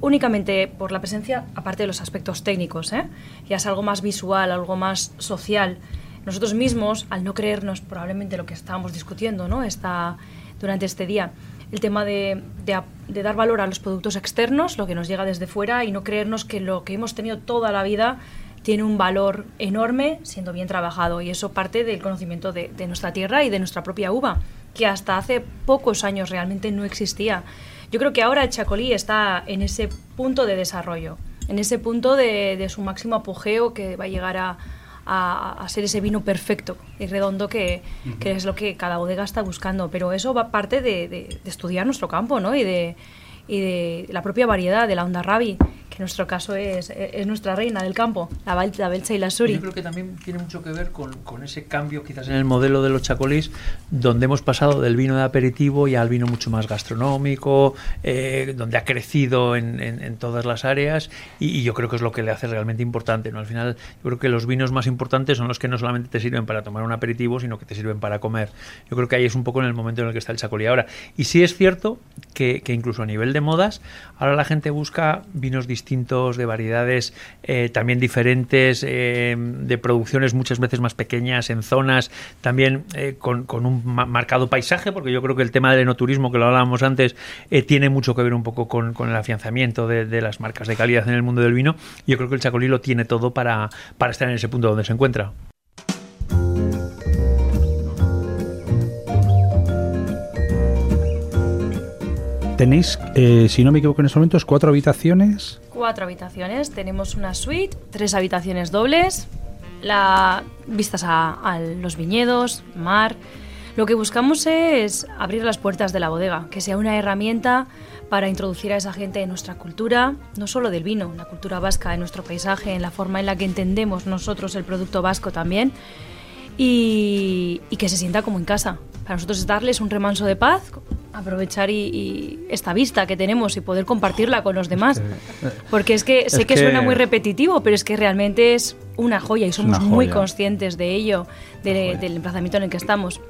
[SPEAKER 4] únicamente por la presencia, aparte de los aspectos técnicos, ¿eh? ya es algo más visual, algo más social. Nosotros mismos, al no creernos probablemente lo que estábamos discutiendo ¿no? Está, durante este día, el tema de, de, dar valor a los productos externos, lo que nos llega desde fuera, y no creernos que lo que hemos tenido toda la vida tiene un valor enorme siendo bien trabajado. Y eso parte del conocimiento de, nuestra tierra y de nuestra propia uva, que hasta hace pocos años realmente no existía. Yo creo que ahora el Chacolí está en ese punto de desarrollo, en ese punto de su máximo apogeo que va a llegar a, a, ser ese vino perfecto y redondo que, que, es lo que cada bodega está buscando. Pero eso va parte de, de, de estudiar nuestro campo ¿no? y, de, y de la propia variedad de la Onda Rabi que en nuestro caso es, es nuestra reina del campo, la, la Belcha y la Suri.
[SPEAKER 7] Yo creo que también tiene mucho que ver con, con, ese cambio quizás en el modelo de los chacolís, donde hemos pasado del vino de aperitivo y al vino mucho más gastronómico, eh, donde ha crecido en, en, en todas las áreas y, y, yo creo que es lo que le hace realmente importante. ¿no? Al final yo creo que los vinos más importantes son los que no solamente te sirven para tomar un aperitivo, sino que te sirven para comer. Yo creo que ahí es un poco en el momento en el que está el chacolí ahora. Y sí es cierto que, que incluso a nivel de modas, ahora la gente busca vinos distintos distintos, de variedades eh, también diferentes, eh, de producciones muchas veces más pequeñas, en zonas también eh, con, con, un marcado paisaje, porque yo creo que el tema del enoturismo, que lo hablábamos antes, tiene mucho que ver un poco con, el afianzamiento de, las marcas de calidad en el mundo del vino. Yo creo que el Chacolí lo tiene todo para, para estar en ese punto donde se encuentra.
[SPEAKER 2] Tenéis, si no me equivoco en estos momentos, cuatro habitaciones.
[SPEAKER 4] Cuatro habitaciones. Tenemos una suite, tres habitaciones dobles, la vistas a, los viñedos, mar. Lo que buscamos es abrir las puertas de la bodega, que sea una herramienta para introducir a esa gente en nuestra cultura, no solo del vino, la cultura vasca, en nuestro paisaje, en la forma en la que entendemos nosotros el producto vasco también, y, y que se sienta como en casa. Para nosotros es darles un remanso de paz, aprovechar y, y, esta vista que tenemos y poder compartirla con los demás. Porque es que sé es que, que, suena muy repetitivo, pero es que realmente es una joya y somos muy conscientes de ello, de, del emplazamiento en el que estamos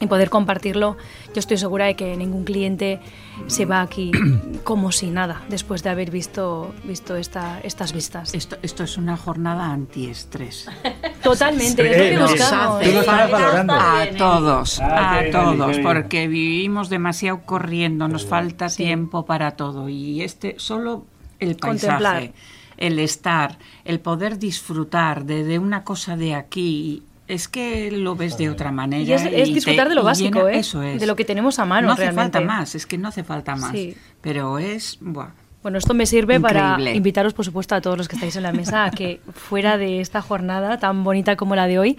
[SPEAKER 4] y poder compartirlo, yo estoy segura de que ningún cliente se va aquí como si nada después de haber visto, visto esta, estas vistas.
[SPEAKER 5] Esto, esto es una jornada antiestrés.
[SPEAKER 4] Totalmente, es lo que buscamos.
[SPEAKER 5] Nos a todos, ah, a todos, porque vivimos demasiado corriendo, nos falta sí. tiempo para todo y este solo el paisaje. Contemplar el estar, el poder disfrutar de, de una cosa de aquí es que lo ves de otra manera.
[SPEAKER 4] Y es, es y disfrutar
[SPEAKER 5] te,
[SPEAKER 4] de lo básico,
[SPEAKER 5] llena,
[SPEAKER 4] ¿eh?
[SPEAKER 5] Eso es.
[SPEAKER 4] De lo que tenemos a mano.
[SPEAKER 5] No hace
[SPEAKER 4] realmente.
[SPEAKER 5] falta más, es que no hace falta más. Sí. Pero es. Buah.
[SPEAKER 4] Bueno, esto me sirve Increíble. para invitaros, por supuesto, a todos los que estáis en la mesa a que fuera de esta jornada tan bonita como la de hoy,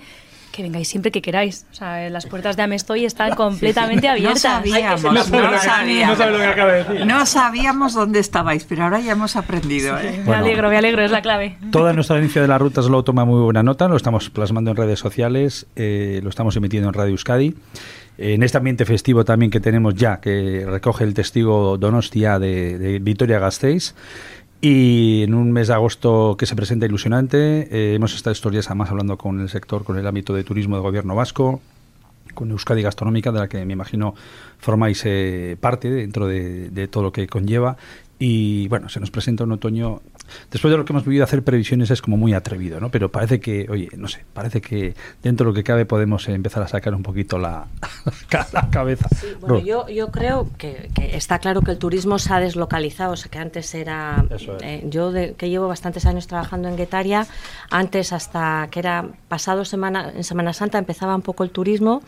[SPEAKER 4] que vengáis siempre que queráis. O sea, las puertas de Amestoy están completamente abiertas.
[SPEAKER 5] No sabíamos, no, no, sabíamos.
[SPEAKER 2] No, lo que acaba de decir.
[SPEAKER 5] no sabíamos dónde estabais, pero ahora ya hemos aprendido. ¿eh?
[SPEAKER 4] Me bueno, alegro, me alegro, es la clave.
[SPEAKER 2] Toda nuestra audiencia de la ruta lo toma muy buena nota, lo estamos plasmando en redes sociales, eh, lo estamos emitiendo en Radio Euskadi. En este ambiente festivo también que tenemos ya, que recoge el testigo Donostia de, de Vitoria Gasteiz, y en un mes de agosto que se presenta ilusionante, eh, hemos estado estos días además hablando con el sector, con el ámbito de turismo del gobierno vasco, con Euskadi Gastronómica, de la que me imagino formáis eh, parte dentro de, de, todo lo que conlleva. Y bueno, se nos presenta un otoño. Después de lo que hemos vivido, hacer previsiones es como muy atrevido, ¿no? Pero parece que, oye, no sé, parece que dentro de lo que cabe podemos empezar a sacar un poquito la, la cabeza.
[SPEAKER 3] Sí, bueno, yo, yo creo que, que, está claro que el turismo se ha deslocalizado, o sea, que antes era. Es. Eh, yo, de, que llevo bastantes años trabajando en Guetaria, antes hasta que era pasado semana, en Semana Santa empezaba un poco el turismo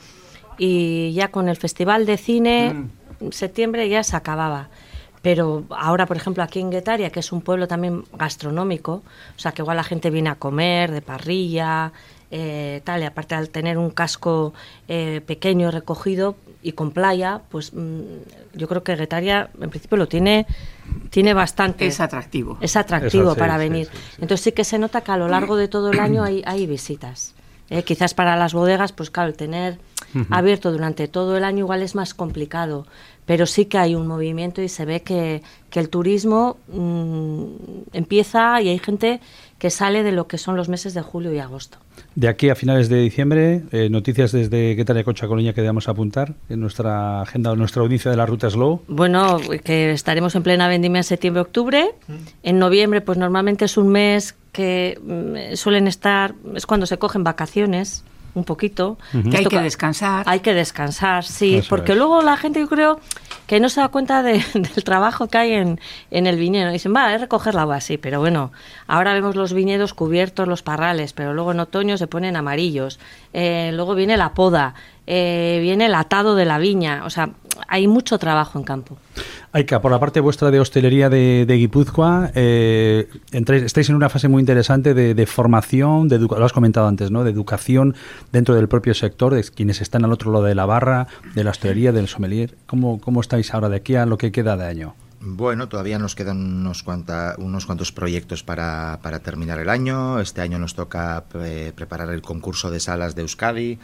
[SPEAKER 3] y ya con el Festival de Cine, mm. septiembre ya se acababa pero ahora, por ejemplo, aquí en Guetaria, que es un pueblo también gastronómico, o sea, que igual la gente viene a comer de parrilla, eh, tal, y aparte al tener un casco eh, pequeño recogido y con playa, pues mm, yo creo que Guetaria en principio lo tiene tiene bastante.
[SPEAKER 5] Es atractivo.
[SPEAKER 3] Es atractivo para venir. Entonces sí que se nota que a lo largo de todo el año hay, hay visitas. Eh, quizás para las bodegas, pues claro, el tener abierto durante todo el año igual es más complicado, pero sí que hay un movimiento y se ve que, que el turismo mm, empieza y hay gente que sale de lo que son los meses de julio y agosto.
[SPEAKER 2] De aquí a finales de diciembre, eh, noticias desde qué tal de Concha Colonia que debemos apuntar en nuestra agenda o nuestra audiencia de la ruta Slow.
[SPEAKER 3] Bueno, que estaremos en plena vendimia en septiembre-octubre. En noviembre, pues normalmente es un mes que mm, suelen estar, es cuando se cogen vacaciones un poquito.
[SPEAKER 5] Que hay que descansar.
[SPEAKER 3] Hay que descansar, sí, porque luego la gente yo creo que no se da cuenta del trabajo que hay en, en el viñedo. Dicen, va, es recoger la sí, pero bueno, ahora vemos los viñedos cubiertos, los parrales, pero luego en otoño se ponen amarillos. Eh, luego viene la poda, eh, viene el atado de la viña. O sea, hay mucho trabajo en campo.
[SPEAKER 2] Aika, por la parte vuestra de hostelería de, Guipúzcoa, eh, estáis en una fase muy interesante de, formación, de lo has comentado antes, ¿no? de educación dentro del propio sector, de quienes están al otro lado de la barra, de la hostelería, del sommelier. ¿Cómo, cómo estáis ahora de aquí a lo que queda de año?
[SPEAKER 6] Bueno, todavía nos quedan unos, unos cuantos proyectos para, para, terminar el año. Este año nos toca eh, preparar el concurso de salas de Euskadi.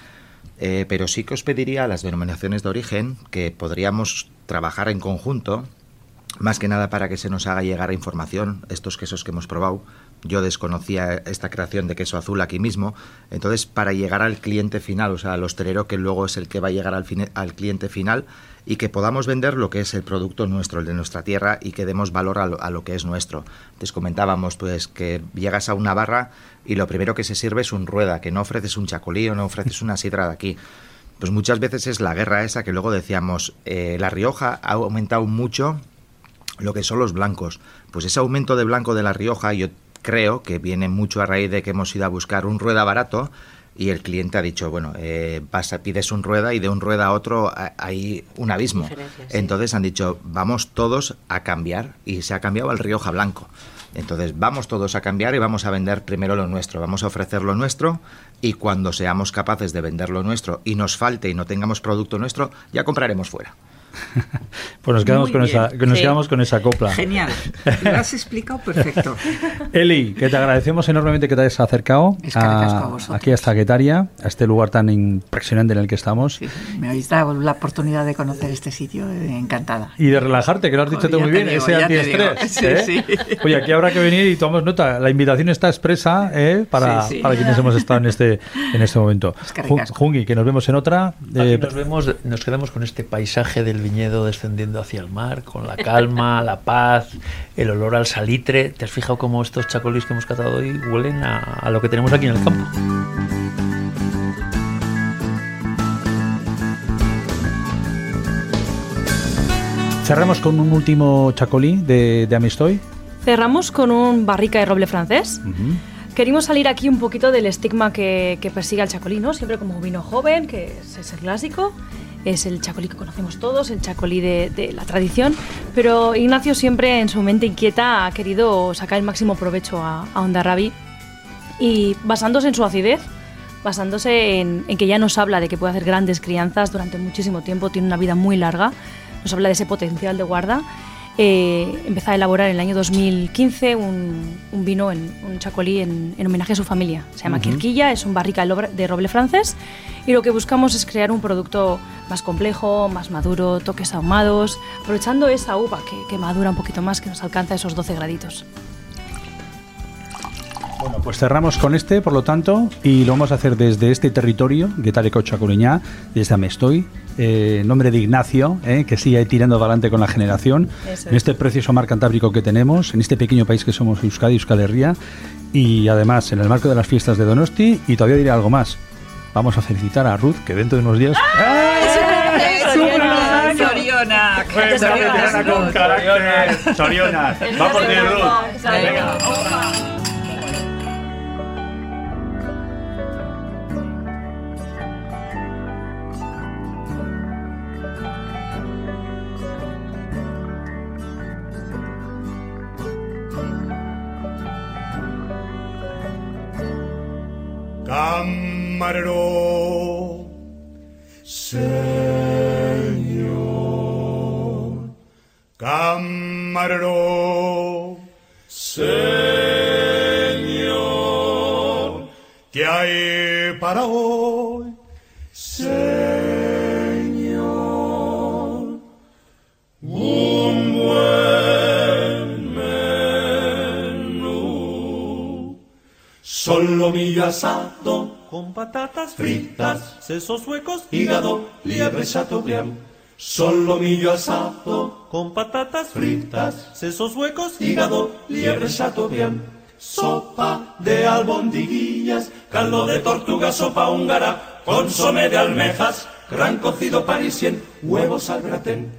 [SPEAKER 6] Eh, pero sí que os pediría a las denominaciones de origen que podríamos trabajar en conjunto, más que nada para que se nos haga llegar información, estos quesos que hemos probado. Yo desconocía esta creación de queso azul aquí mismo, entonces para llegar al cliente final, o sea, al hostelero que luego es el que va a llegar al, al cliente final y que podamos vender lo que es el producto nuestro, el de nuestra tierra y que demos valor a lo, a lo que es nuestro. Entonces comentábamos pues que llegas a una barra y lo primero que se sirve es un rueda, que no ofreces un chacolí o no ofreces una sidra de aquí. Pues muchas veces es la guerra esa que luego decíamos, eh, La Rioja ha aumentado mucho lo que son los blancos. Pues ese aumento de blanco de La Rioja yo creo que viene mucho a raíz de que hemos ido a buscar un rueda barato y el cliente ha dicho, bueno, eh, vas a, pides un rueda y de un rueda a otro hay un abismo. Entonces han dicho, vamos todos a cambiar y se ha cambiado al Rioja Blanco. Entonces vamos todos a cambiar y vamos a vender primero lo nuestro, vamos a ofrecer lo nuestro y cuando seamos capaces de vender lo nuestro y nos falte y no tengamos producto nuestro, ya compraremos fuera.
[SPEAKER 2] pues nos quedamos, con esa, nos quedamos con esa copla.
[SPEAKER 5] Genial, lo has explicado perfecto.
[SPEAKER 2] Eli, que te agradecemos enormemente que te hayas acercado a, aquí a Zaguetaria, a este lugar tan impresionante en el que estamos.
[SPEAKER 5] me habéis dado la oportunidad de conocer este sitio, eh, encantada.
[SPEAKER 2] Y de relajarte, que lo has dicho tú muy bien, ese antiestrés. ¿eh? Oye, aquí habrá que venir y tomamos nota, la invitación está expresa ¿eh? para, para quienes hemos estado en este, en este momento. Jungi, que nos vemos en otra.
[SPEAKER 7] nos, vemos, nos quedamos con este paisaje del viñedo descendiendo hacia el mar, con la calma, la paz, el olor al salitre. ¿Te has fijado cómo estos chacolís que hemos catado hoy huelen a, lo que tenemos aquí en el campo?
[SPEAKER 2] Cerramos con un último chacolí de, de Amistoy.
[SPEAKER 4] Cerramos con un barrica de roble francés. Queríamos salir aquí un poquito del estigma que, que persigue al chacolí, ¿no? Siempre como vino joven, que es el clásico es el chacolí que conocemos todos, el chacolí de, la tradición, pero Ignacio siempre en su mente inquieta ha querido sacar el máximo provecho a, a Ondarrabi y basándose en su acidez, basándose en, que ya nos habla de que puede hacer grandes crianzas durante muchísimo tiempo, tiene una vida muy larga, nos habla de ese potencial de guarda eh, empezó a elaborar en el año 2015 un, vino, en, un chacolí en, homenaje a su familia. Se llama Quirquilla, es un barrica de roble francés y lo que buscamos es crear un producto más complejo, más maduro, toques ahumados, aprovechando esa uva que, que madura un poquito más, que nos alcanza esos 12 graditos.
[SPEAKER 2] Bueno, pues cerramos con este, por lo tanto, y lo vamos a hacer desde este territorio, Guetareco Chacoreñá, desde Amestoy, eh, nombre de Ignacio, eh, que sigue tirando adelante con la generación, en este precioso mar cantábrico que tenemos, en este pequeño país que somos Euskadi, Euskal Herria, y además en el marco de las fiestas de Donosti, y todavía diré algo más. Vamos a felicitar a Ruth, que dentro de unos días... ¡Eh!
[SPEAKER 5] ¡Soriona!
[SPEAKER 2] Soriona con carácter. Soriona. Va por ti, Ruth. Venga.
[SPEAKER 8] Camarero. Señor, camarero. Señor, ¿qué hay para hoy? Señor, un buen menú. Solo mi asado con patatas fritas, sesos huecos, hígado, liebre chateaubriand. Solo millo asado con patatas fritas, sesos huecos, hígado, liebre chateaubriand. Sopa de albondiguillas, caldo de tortuga, sopa húngara, consomé de almejas, gran cocido parisien, huevos al gratén.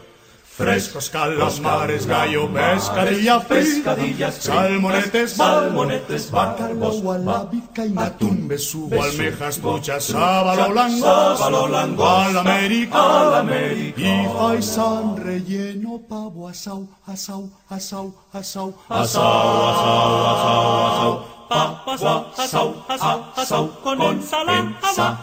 [SPEAKER 8] Frescos calamares, gallo, pescadilla, pescadillas, salmonetes, salmonetes, bacalao, la vizcaína, atún, besugo, almejas, pochas, sábalo, lango, al América, y faisán relleno, pavo, asau, asau, asau, asau, asau, asau, asau, asau, pavo, asau, asau, asau, con ensalada,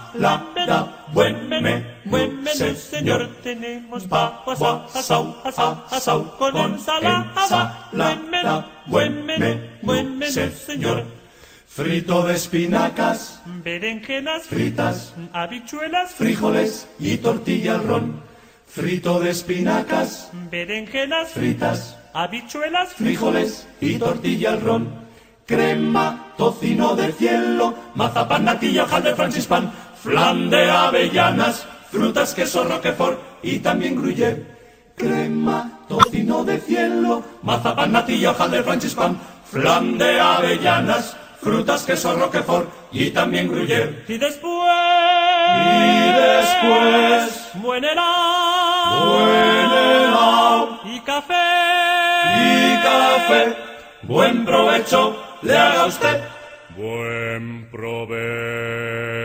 [SPEAKER 8] buen menú, buen menú, señor, tenemos pavo, asau, asau, asau, con ensalada, buen menú, buen menú, buen menú, señor. Frito de espinacas, berenjenas fritas, habichuelas, frijoles y tortilla al ron. Frito de espinacas, berenjenas fritas, habichuelas, frijoles y tortilla al ron. Crema, tocino de cielo, mazapán, natilla, hojaldre, francispan, flan de avellanas, frutas, queso, roquefort y también gruyère. Crema, tocino de cielo, mazapán, natilla, hojaldre, francispan, flan de avellanas, frutas, queso, roquefort y también gruyère. Y después... Y después... Buen helado. Buen helado. Y café. Y café. Buen provecho le haga usted. Buen provecho.